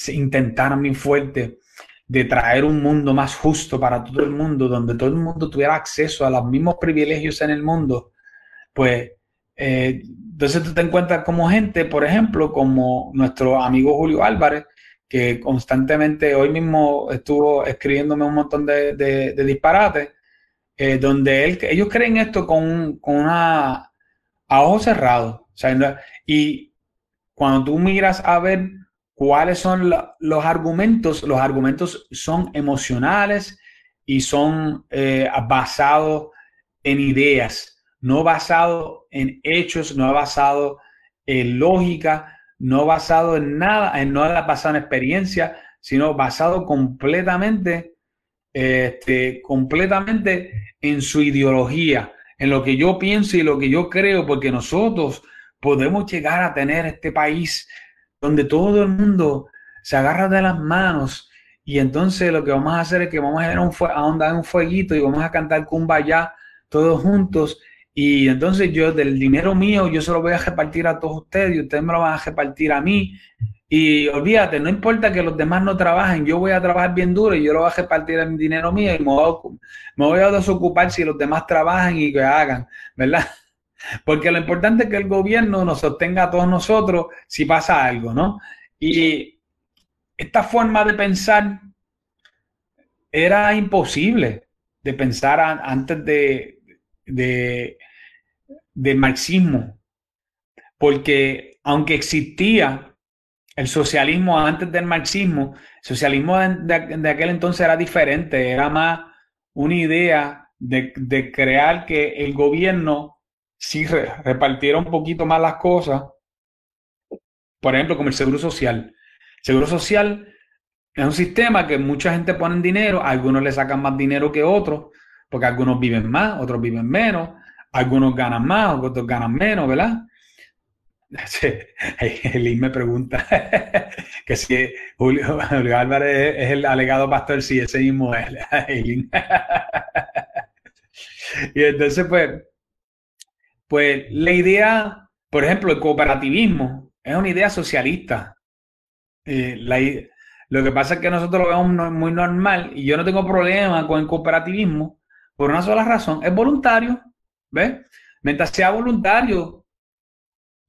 intentaron muy fuerte de traer un mundo más justo para todo el mundo, donde todo el mundo tuviera acceso a los mismos privilegios en el mundo, pues eh, entonces tú te encuentras como gente, por ejemplo, como nuestro amigo Julio Álvarez, que constantemente hoy mismo estuvo escribiéndome un montón de, disparates, eh, donde él, ellos creen esto con, con una a ojos cerrados. y cuando tú miras a ver ¿Cuáles son los argumentos? Los argumentos son emocionales y son eh, basados en ideas, no basados en hechos, no basados en lógica, no basado en nada, en, no basado en experiencia, sino basado completamente, este, completamente en su ideología, en lo que yo pienso y lo que yo creo, porque nosotros podemos llegar a tener este país donde todo el mundo se agarra de las manos y entonces lo que vamos a hacer es que vamos a ir a, un a un fueguito y vamos a cantar Kumbaya todos juntos. Y entonces yo del dinero mío yo se lo voy a repartir a todos ustedes y ustedes me lo van a repartir a mí y olvídate, no importa que los demás no trabajen, yo voy a trabajar bien duro y yo lo voy a repartir en mi dinero mío y me voy, a, me voy a desocupar si los demás trabajan y que hagan, ¿verdad? Porque lo importante es que el gobierno nos sostenga a todos nosotros si pasa algo, ¿no? Y esta forma de pensar era imposible de pensar antes de, de, del marxismo, porque aunque existía el socialismo antes del marxismo, el socialismo de, aquel entonces era diferente, era más una idea de, de crear que el gobierno si repartiera un poquito más las cosas, por ejemplo, como el seguro social. El seguro social es un sistema que mucha gente pone dinero, algunos le sacan más dinero que otros, porque algunos viven más, otros viven menos, algunos ganan más, otros ganan menos, ¿verdad? Elin me pregunta que si Julio, Álvarez es el alegado pastor, si ese mismo es y entonces, pues, pues la idea, por ejemplo, el cooperativismo es una idea socialista. Eh, lo que pasa es que nosotros lo vemos muy normal y yo no tengo problema con el cooperativismo por una sola razón, es voluntario, ¿ves? Mientras sea voluntario,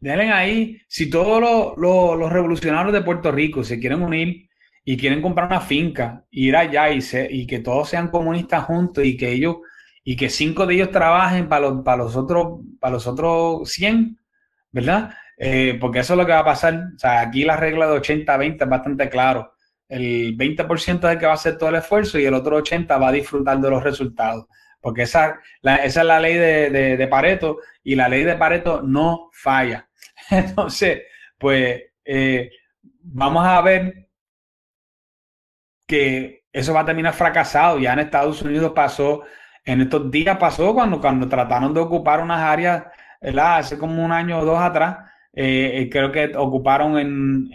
déjenle ahí, si todos los, revolucionarios de Puerto Rico se quieren unir y quieren comprar una finca, ir allá y, y que todos sean comunistas juntos y que ellos y que cinco de ellos trabajen para los, para los otros para los otros 100, ¿verdad? Eh, porque eso es lo que va a pasar. O sea, aquí la regla de 80-20 es bastante claro. El 20% es el que va a hacer todo el esfuerzo y el otro 80% va a disfrutar de los resultados. Porque esa, esa es la ley de, de, Pareto y la ley de Pareto no falla. Entonces, pues eh, vamos a ver que eso va a terminar fracasado. Ya en Estados Unidos pasó, en estos días pasó cuando, cuando trataron de ocupar unas áreas, hace como un año o dos atrás, eh, eh, creo que ocuparon en,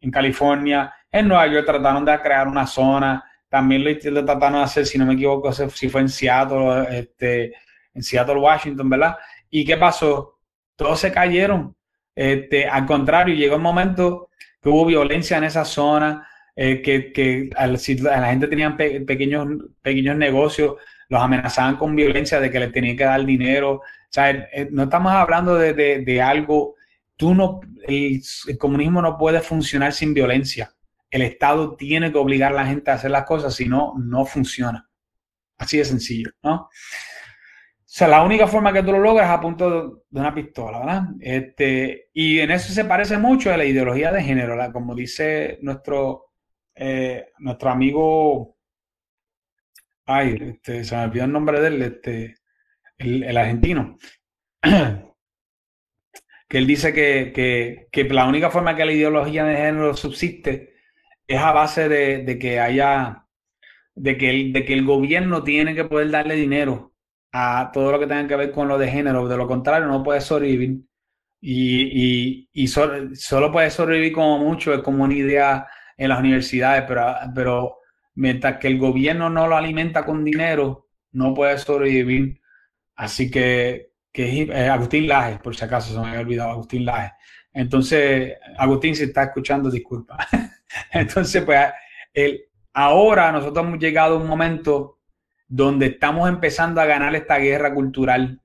en, California, en Nueva York trataron de crear una zona, también lo, trataron de hacer, si no me equivoco, si fue en Seattle, este, en Seattle, Washington, ¿verdad? ¿Y qué pasó? Todos se cayeron. Este, al contrario, llegó un momento que hubo violencia en esa zona, eh, que, que si la gente tenía pequeños, pequeños negocios, los amenazaban con violencia de que les tenían que dar dinero. Sea, eh, no estamos hablando de, de, algo, tú no, el, comunismo no puede funcionar sin violencia. El Estado tiene que obligar a la gente a hacer las cosas, si no, no funciona. Así de sencillo, ¿no? O sea, la única forma que tú lo logras es a punto de una pistola, ¿verdad? Este, y en eso se parece mucho a la ideología de género, como dice nuestro, eh, nuestro amigo Ay, este, se me olvidó el nombre de él, este, el, argentino. que él dice que, la única forma que la ideología de género subsiste es a base de, que haya, de que, el, de que el gobierno tiene que poder darle dinero a todo lo que tenga que ver con lo de género. De lo contrario, no puede sobrevivir. Y, y, solo puede sobrevivir como mucho, es como una idea en las universidades, pero, pero mientras que el gobierno no lo alimenta con dinero, no puede sobrevivir. Así que, que eh, Agustín Laje, por si acaso se me había olvidado, Agustín Laje. Entonces, Agustín, si está escuchando, disculpa. Entonces, pues, el, ahora nosotros hemos llegado a un momento donde estamos empezando a ganar esta guerra cultural.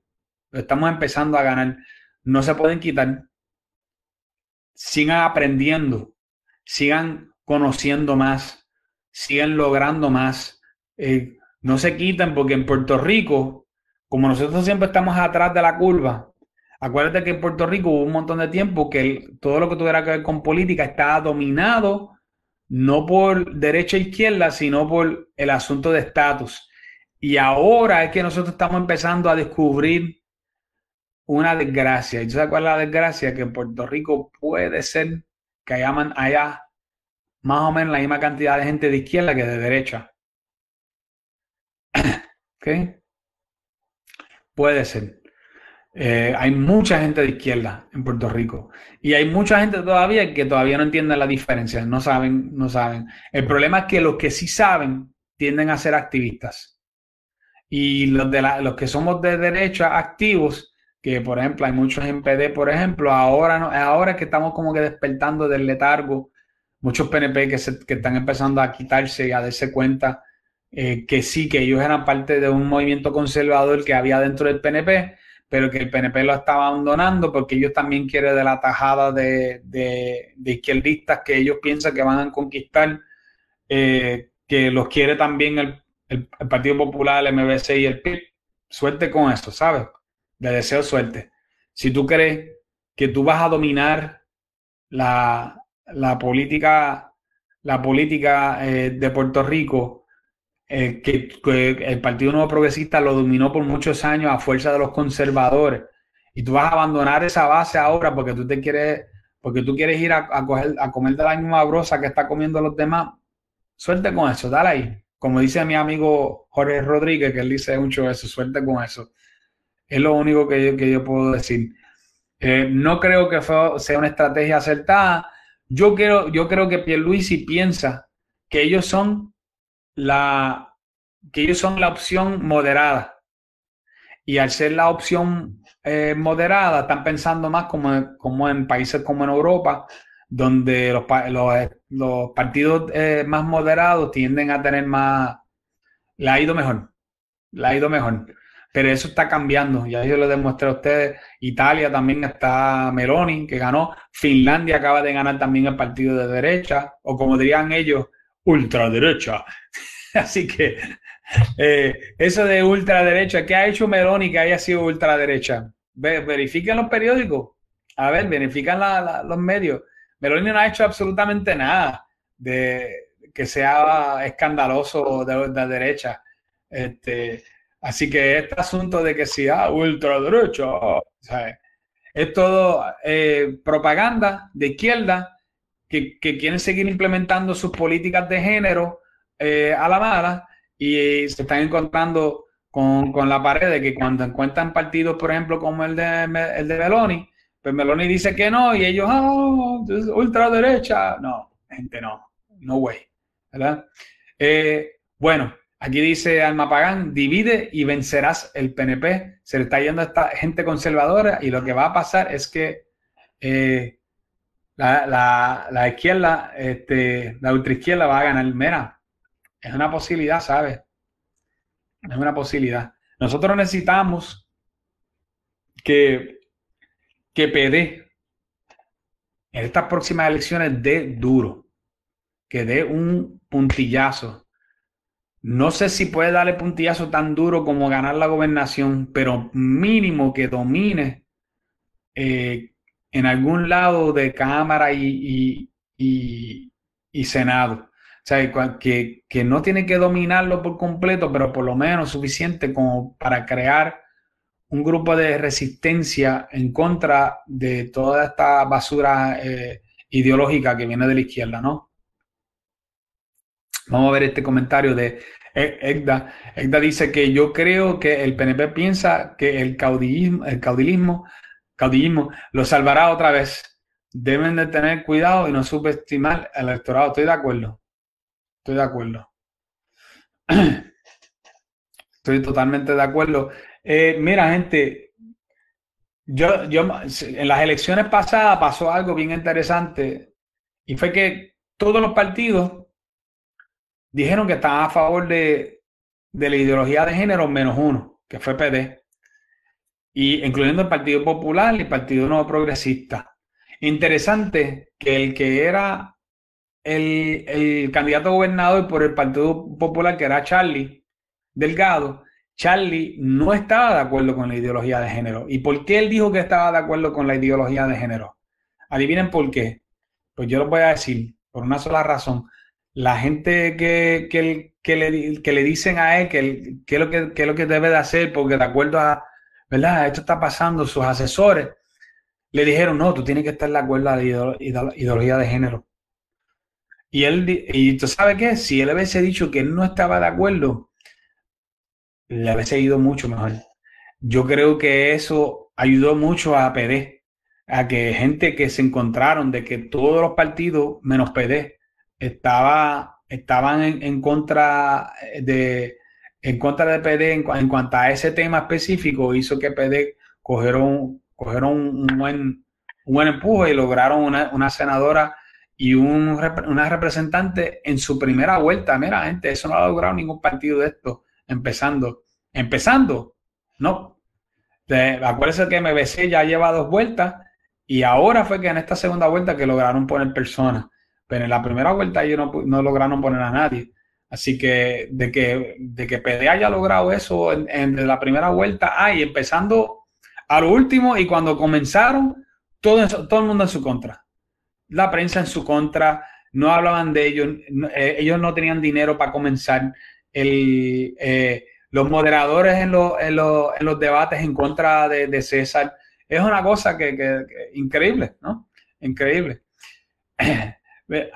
Estamos empezando a ganar. No se pueden quitar. Sigan aprendiendo, sigan conociendo más, sigan logrando más. Eh, no se quiten porque en Puerto Rico, como nosotros siempre estamos atrás de la curva, acuérdate que en Puerto Rico hubo un montón de tiempo que todo lo que tuviera que ver con política estaba dominado no por derecha e izquierda, sino por el asunto de estatus. Y ahora es que nosotros estamos empezando a descubrir una desgracia. ¿Y tú sabes cuál es la desgracia? Que en Puerto Rico puede ser que haya, haya más o menos la misma cantidad de gente de izquierda que de derecha. ¿Ok? Puede ser. Eh, hay mucha gente de izquierda en Puerto Rico y hay mucha gente todavía que todavía no entiende la diferencia, no saben, no saben. El problema es que los que sí saben tienden a ser activistas y los, de los que somos de derecha activos, que por ejemplo hay muchos en PD, por ejemplo, ahora, no, ahora que estamos como que despertando del letargo muchos PNP que, se, que están empezando a quitarse y a darse cuenta eh, que sí, que ellos eran parte de un movimiento conservador que había dentro del PNP, pero que el PNP lo estaba abandonando porque ellos también quieren de la tajada de, de, izquierdistas que ellos piensan que van a conquistar, eh, que los quiere también el, el, Partido Popular, el MBC y el PIB. Suerte con eso, ¿sabes? Le deseo suerte. Si tú crees que tú vas a dominar la, la política, la política eh, de Puerto Rico, eh, que, el Partido Nuevo Progresista lo dominó por muchos años a fuerza de los conservadores. Y tú vas a abandonar esa base ahora porque tú te quieres, porque tú quieres ir a, coger, a comer de la misma brosa que está comiendo los demás. Suerte con eso, dale ahí. Como dice mi amigo Jorge Rodríguez, que él dice mucho eso, suerte con eso. Es lo único que yo, que yo puedo decir. Eh, no creo que sea una estrategia acertada. Yo, quiero, yo creo que Pierluisi piensa que ellos son la, que ellos son la opción moderada. Y al ser la opción eh, moderada, están pensando más como, como en países como en Europa, donde los, los, partidos eh, más moderados tienden a tener más... Le ha ido mejor. Le ha ido mejor. Pero eso está cambiando. Ya yo lo demostré a ustedes. Italia también está Meloni, que ganó. Finlandia acaba de ganar también el partido de derecha, o como dirían ellos, ultraderecha. Así que eh, eso de ultraderecha, ¿qué ha hecho Meloni que haya sido ultraderecha? Verifiquen los periódicos. A ver, verifican los medios. Meloni no ha hecho absolutamente nada de que sea escandaloso de, la derecha. Este, así que este asunto de que sea ultraderecho, es todo eh, propaganda de izquierda que, quieren seguir implementando sus políticas de género eh, a la mala y se están encontrando con, la pared de que cuando encuentran partidos, por ejemplo, como el de, el de Meloni, pues Meloni dice que no y ellos, oh, ultraderecha. No, gente, no. No way. ¿Verdad? Eh, bueno, aquí dice Almapagán, divide y vencerás el PNP. Se le está yendo a esta gente conservadora y lo que va a pasar es que eh, la, la, izquierda, este, la ultraizquierda va a ganar. Mira, es una posibilidad, ¿sabes? Es una posibilidad. Nosotros necesitamos que que PD en estas próximas elecciones dé duro, que dé un puntillazo. No sé si puede darle puntillazo tan duro como ganar la gobernación, pero mínimo que domine eh, en algún lado de Cámara y, y, Senado. O sea, que, que no tiene que dominarlo por completo, pero por lo menos suficiente como para crear un grupo de resistencia en contra de toda esta basura eh, ideológica que viene de la izquierda, ¿no? Vamos a ver este comentario de Egda. Egda dice que yo creo que el PNP piensa que el caudillismo, el caudillismo, caudillismo lo salvará otra vez. Deben de tener cuidado y no subestimar el electorado. Estoy de acuerdo. Estoy de acuerdo. Estoy totalmente de acuerdo. Eh, mira, gente, yo, yo en las elecciones pasadas pasó algo bien interesante y fue que todos los partidos dijeron que estaban a favor de, de la ideología de género menos uno, que fue PD, y incluyendo el Partido Popular y el Partido Nuevo Progresista. Interesante que el que era el, el candidato a gobernador por el Partido Popular, que era Charlie Delgado, Charlie no estaba de acuerdo con la ideología de género. ¿Y por qué él dijo que estaba de acuerdo con la ideología de género? Adivinen por qué. Pues yo lo voy a decir por una sola razón. La gente que, que, le, que le, dicen a él que, es lo que, lo que debe de hacer, porque de acuerdo a, ¿verdad? Esto está pasando, sus asesores le dijeron, no, tú tienes que estar de acuerdo a la ideología de género. Y él, y tú sabes qué, si él hubiese dicho que él no estaba de acuerdo, le había seguido mucho mejor. Yo creo que eso ayudó mucho a PD, a que gente que se encontraron de que todos los partidos, menos PD, estaba, estaban en, contra de en contra de PD en, cuanto a ese tema específico, hizo que PD cogieron, cogieron un, buen, un buen empuje y lograron una, senadora y un, una representante en su primera vuelta. Mira, gente, eso no ha logrado ningún partido de esto empezando. Empezando, no. acuérdense que MBC ya lleva dos vueltas y ahora fue que en esta segunda vuelta que lograron poner personas. Pero en la primera vuelta ellos no, lograron poner a nadie. Así que de que, de que PD haya logrado eso en, la primera vuelta, ah, y empezando a lo último y cuando comenzaron, todo, todo el mundo en su contra. La prensa en su contra, no hablaban de ellos, eh, ellos no tenían dinero para comenzar eh, los moderadores en, los debates en contra de, César. Es una cosa que, increíble, ¿no? Increíble.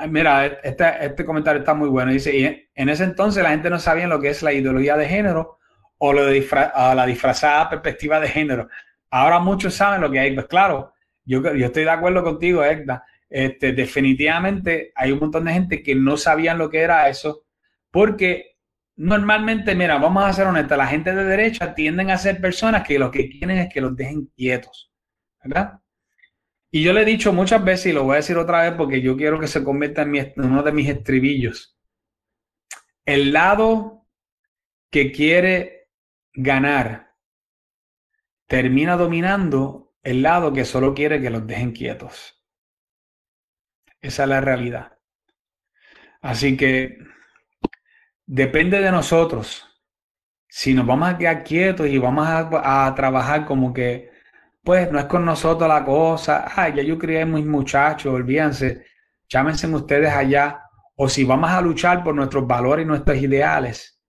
Mira, este, este, comentario está muy bueno. Dice, y en ese entonces la gente no sabía lo que es la ideología de género o lo la disfrazada perspectiva de género. Ahora muchos saben lo que hay. Pues claro, yo, yo estoy de acuerdo contigo, Edda. Este, definitivamente hay un montón de gente que no sabían lo que era eso, porque normalmente, mira, vamos a ser honestos, la gente de derecha tienden a ser personas que lo que quieren es que los dejen quietos, ¿verdad? Y yo le he dicho muchas veces y lo voy a decir otra vez porque yo quiero que se convierta en, uno de mis estribillos. El lado que quiere ganar termina dominando el lado que solo quiere que los dejen quietos. Esa es la realidad. Así que depende de nosotros. Si nos vamos a quedar quietos y vamos a, trabajar como que, pues no es con nosotros la cosa, ay, ya yo crié mis muchachos, olvídense, llámense ustedes allá. O si vamos a luchar por nuestros valores y nuestros ideales,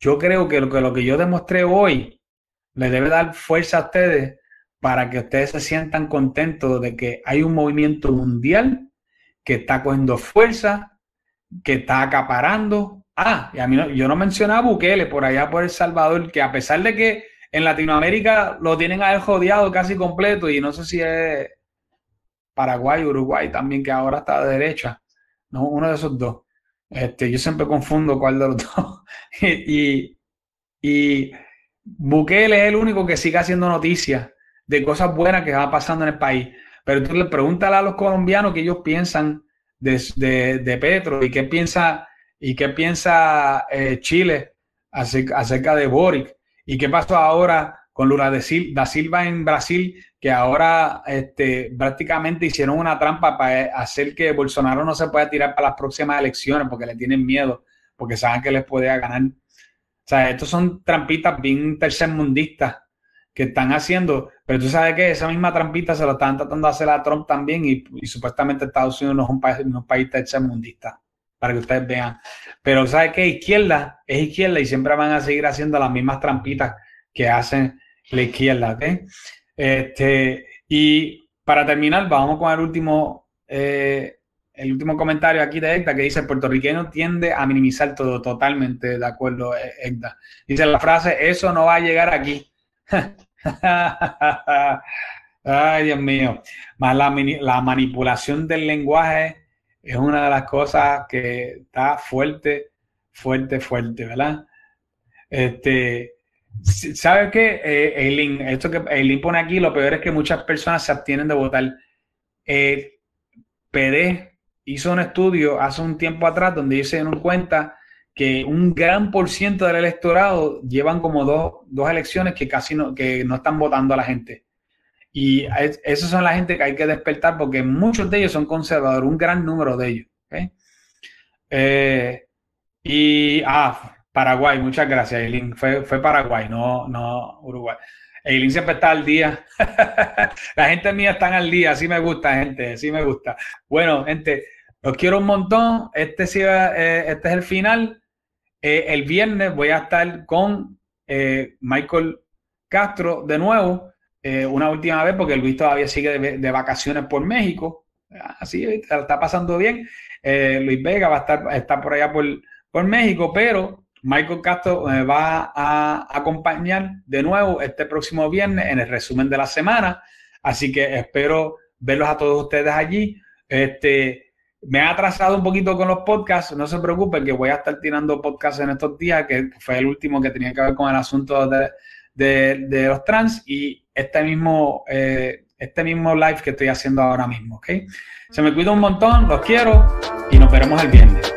yo creo que lo que, lo que yo demostré hoy le debe dar fuerza a ustedes para que ustedes se sientan contentos de que hay un movimiento mundial que está cogiendo fuerza, que está acaparando. Ah, y a mí yo no mencionaba a Bukele por allá por El Salvador, que a pesar de que en Latinoamérica lo tienen a él jodiado casi completo, y no sé si es Paraguay, Uruguay también, que ahora está de derecha, no, uno de esos dos. Este, yo siempre confundo cuál de los dos. y, y Bukele es el único que sigue haciendo noticias de cosas buenas que va pasando en el país. Pero tú le preguntas a los colombianos qué ellos piensan de, Petro y qué piensa, y qué piensa eh, Chile acerca, de Boric y qué pasó ahora con Lula da Silva en Brasil, que ahora este, prácticamente hicieron una trampa para hacer que Bolsonaro no se pueda tirar para las próximas elecciones porque le tienen miedo, porque saben que les puede ganar. O sea, estos son trampitas bien tercermundistas que están haciendo, pero tú sabes que esa misma trampita se lo están tratando de hacer a Trump también y, supuestamente Estados Unidos no es un país, no es un país tercermundista, para que ustedes vean. Pero sabes que izquierda es izquierda y siempre van a seguir haciendo las mismas trampitas que hacen la izquierda. Este, y para terminar, vamos con el último, eh, el último comentario aquí de Edda que dice, el puertorriqueño tiende a minimizar todo, totalmente de acuerdo, Edda. Dice la frase, eso no va a llegar aquí. Ay, Dios mío. Más la, manipulación del lenguaje es una de las cosas que está fuerte, fuerte, fuerte, ¿verdad? Este, ¿sabes qué? Eh, esto que Eileen pone aquí, lo peor es que muchas personas se abstienen de votar. Eh, PD hizo un estudio hace un tiempo atrás donde ellos se dieron cuenta que un gran por ciento del electorado llevan como dos, dos elecciones que casi no, que no están votando a la gente. Y esas son la gente que hay que despertar porque muchos de ellos son conservadores, un gran número de ellos. Eh, y, ah, Paraguay, muchas gracias, Eileen. Fue, fue Paraguay, no, no Uruguay. Eileen siempre está al día. la gente mía está al día, así me gusta, gente, así me gusta. Bueno, gente, los quiero un montón. Este, eh, este es el final. Eh, el viernes voy a estar con Michael Castro de nuevo, eh, una última vez, porque Luis todavía sigue de, vacaciones por México. Así está pasando bien. Luis Vega va a estar, estar por allá por, por México, pero Michael Castro me va a acompañar de nuevo este próximo viernes en el resumen de la semana. Así que espero verlos a todos ustedes allí. Este, me ha atrasado un poquito con los podcasts, no se preocupen que voy a estar tirando podcasts en estos días, que fue el último que tenía que ver con el asunto de, los trans y este mismo, eh, este mismo live que estoy haciendo ahora mismo, ¿ok? Se me cuida un montón, los quiero y nos veremos el viernes.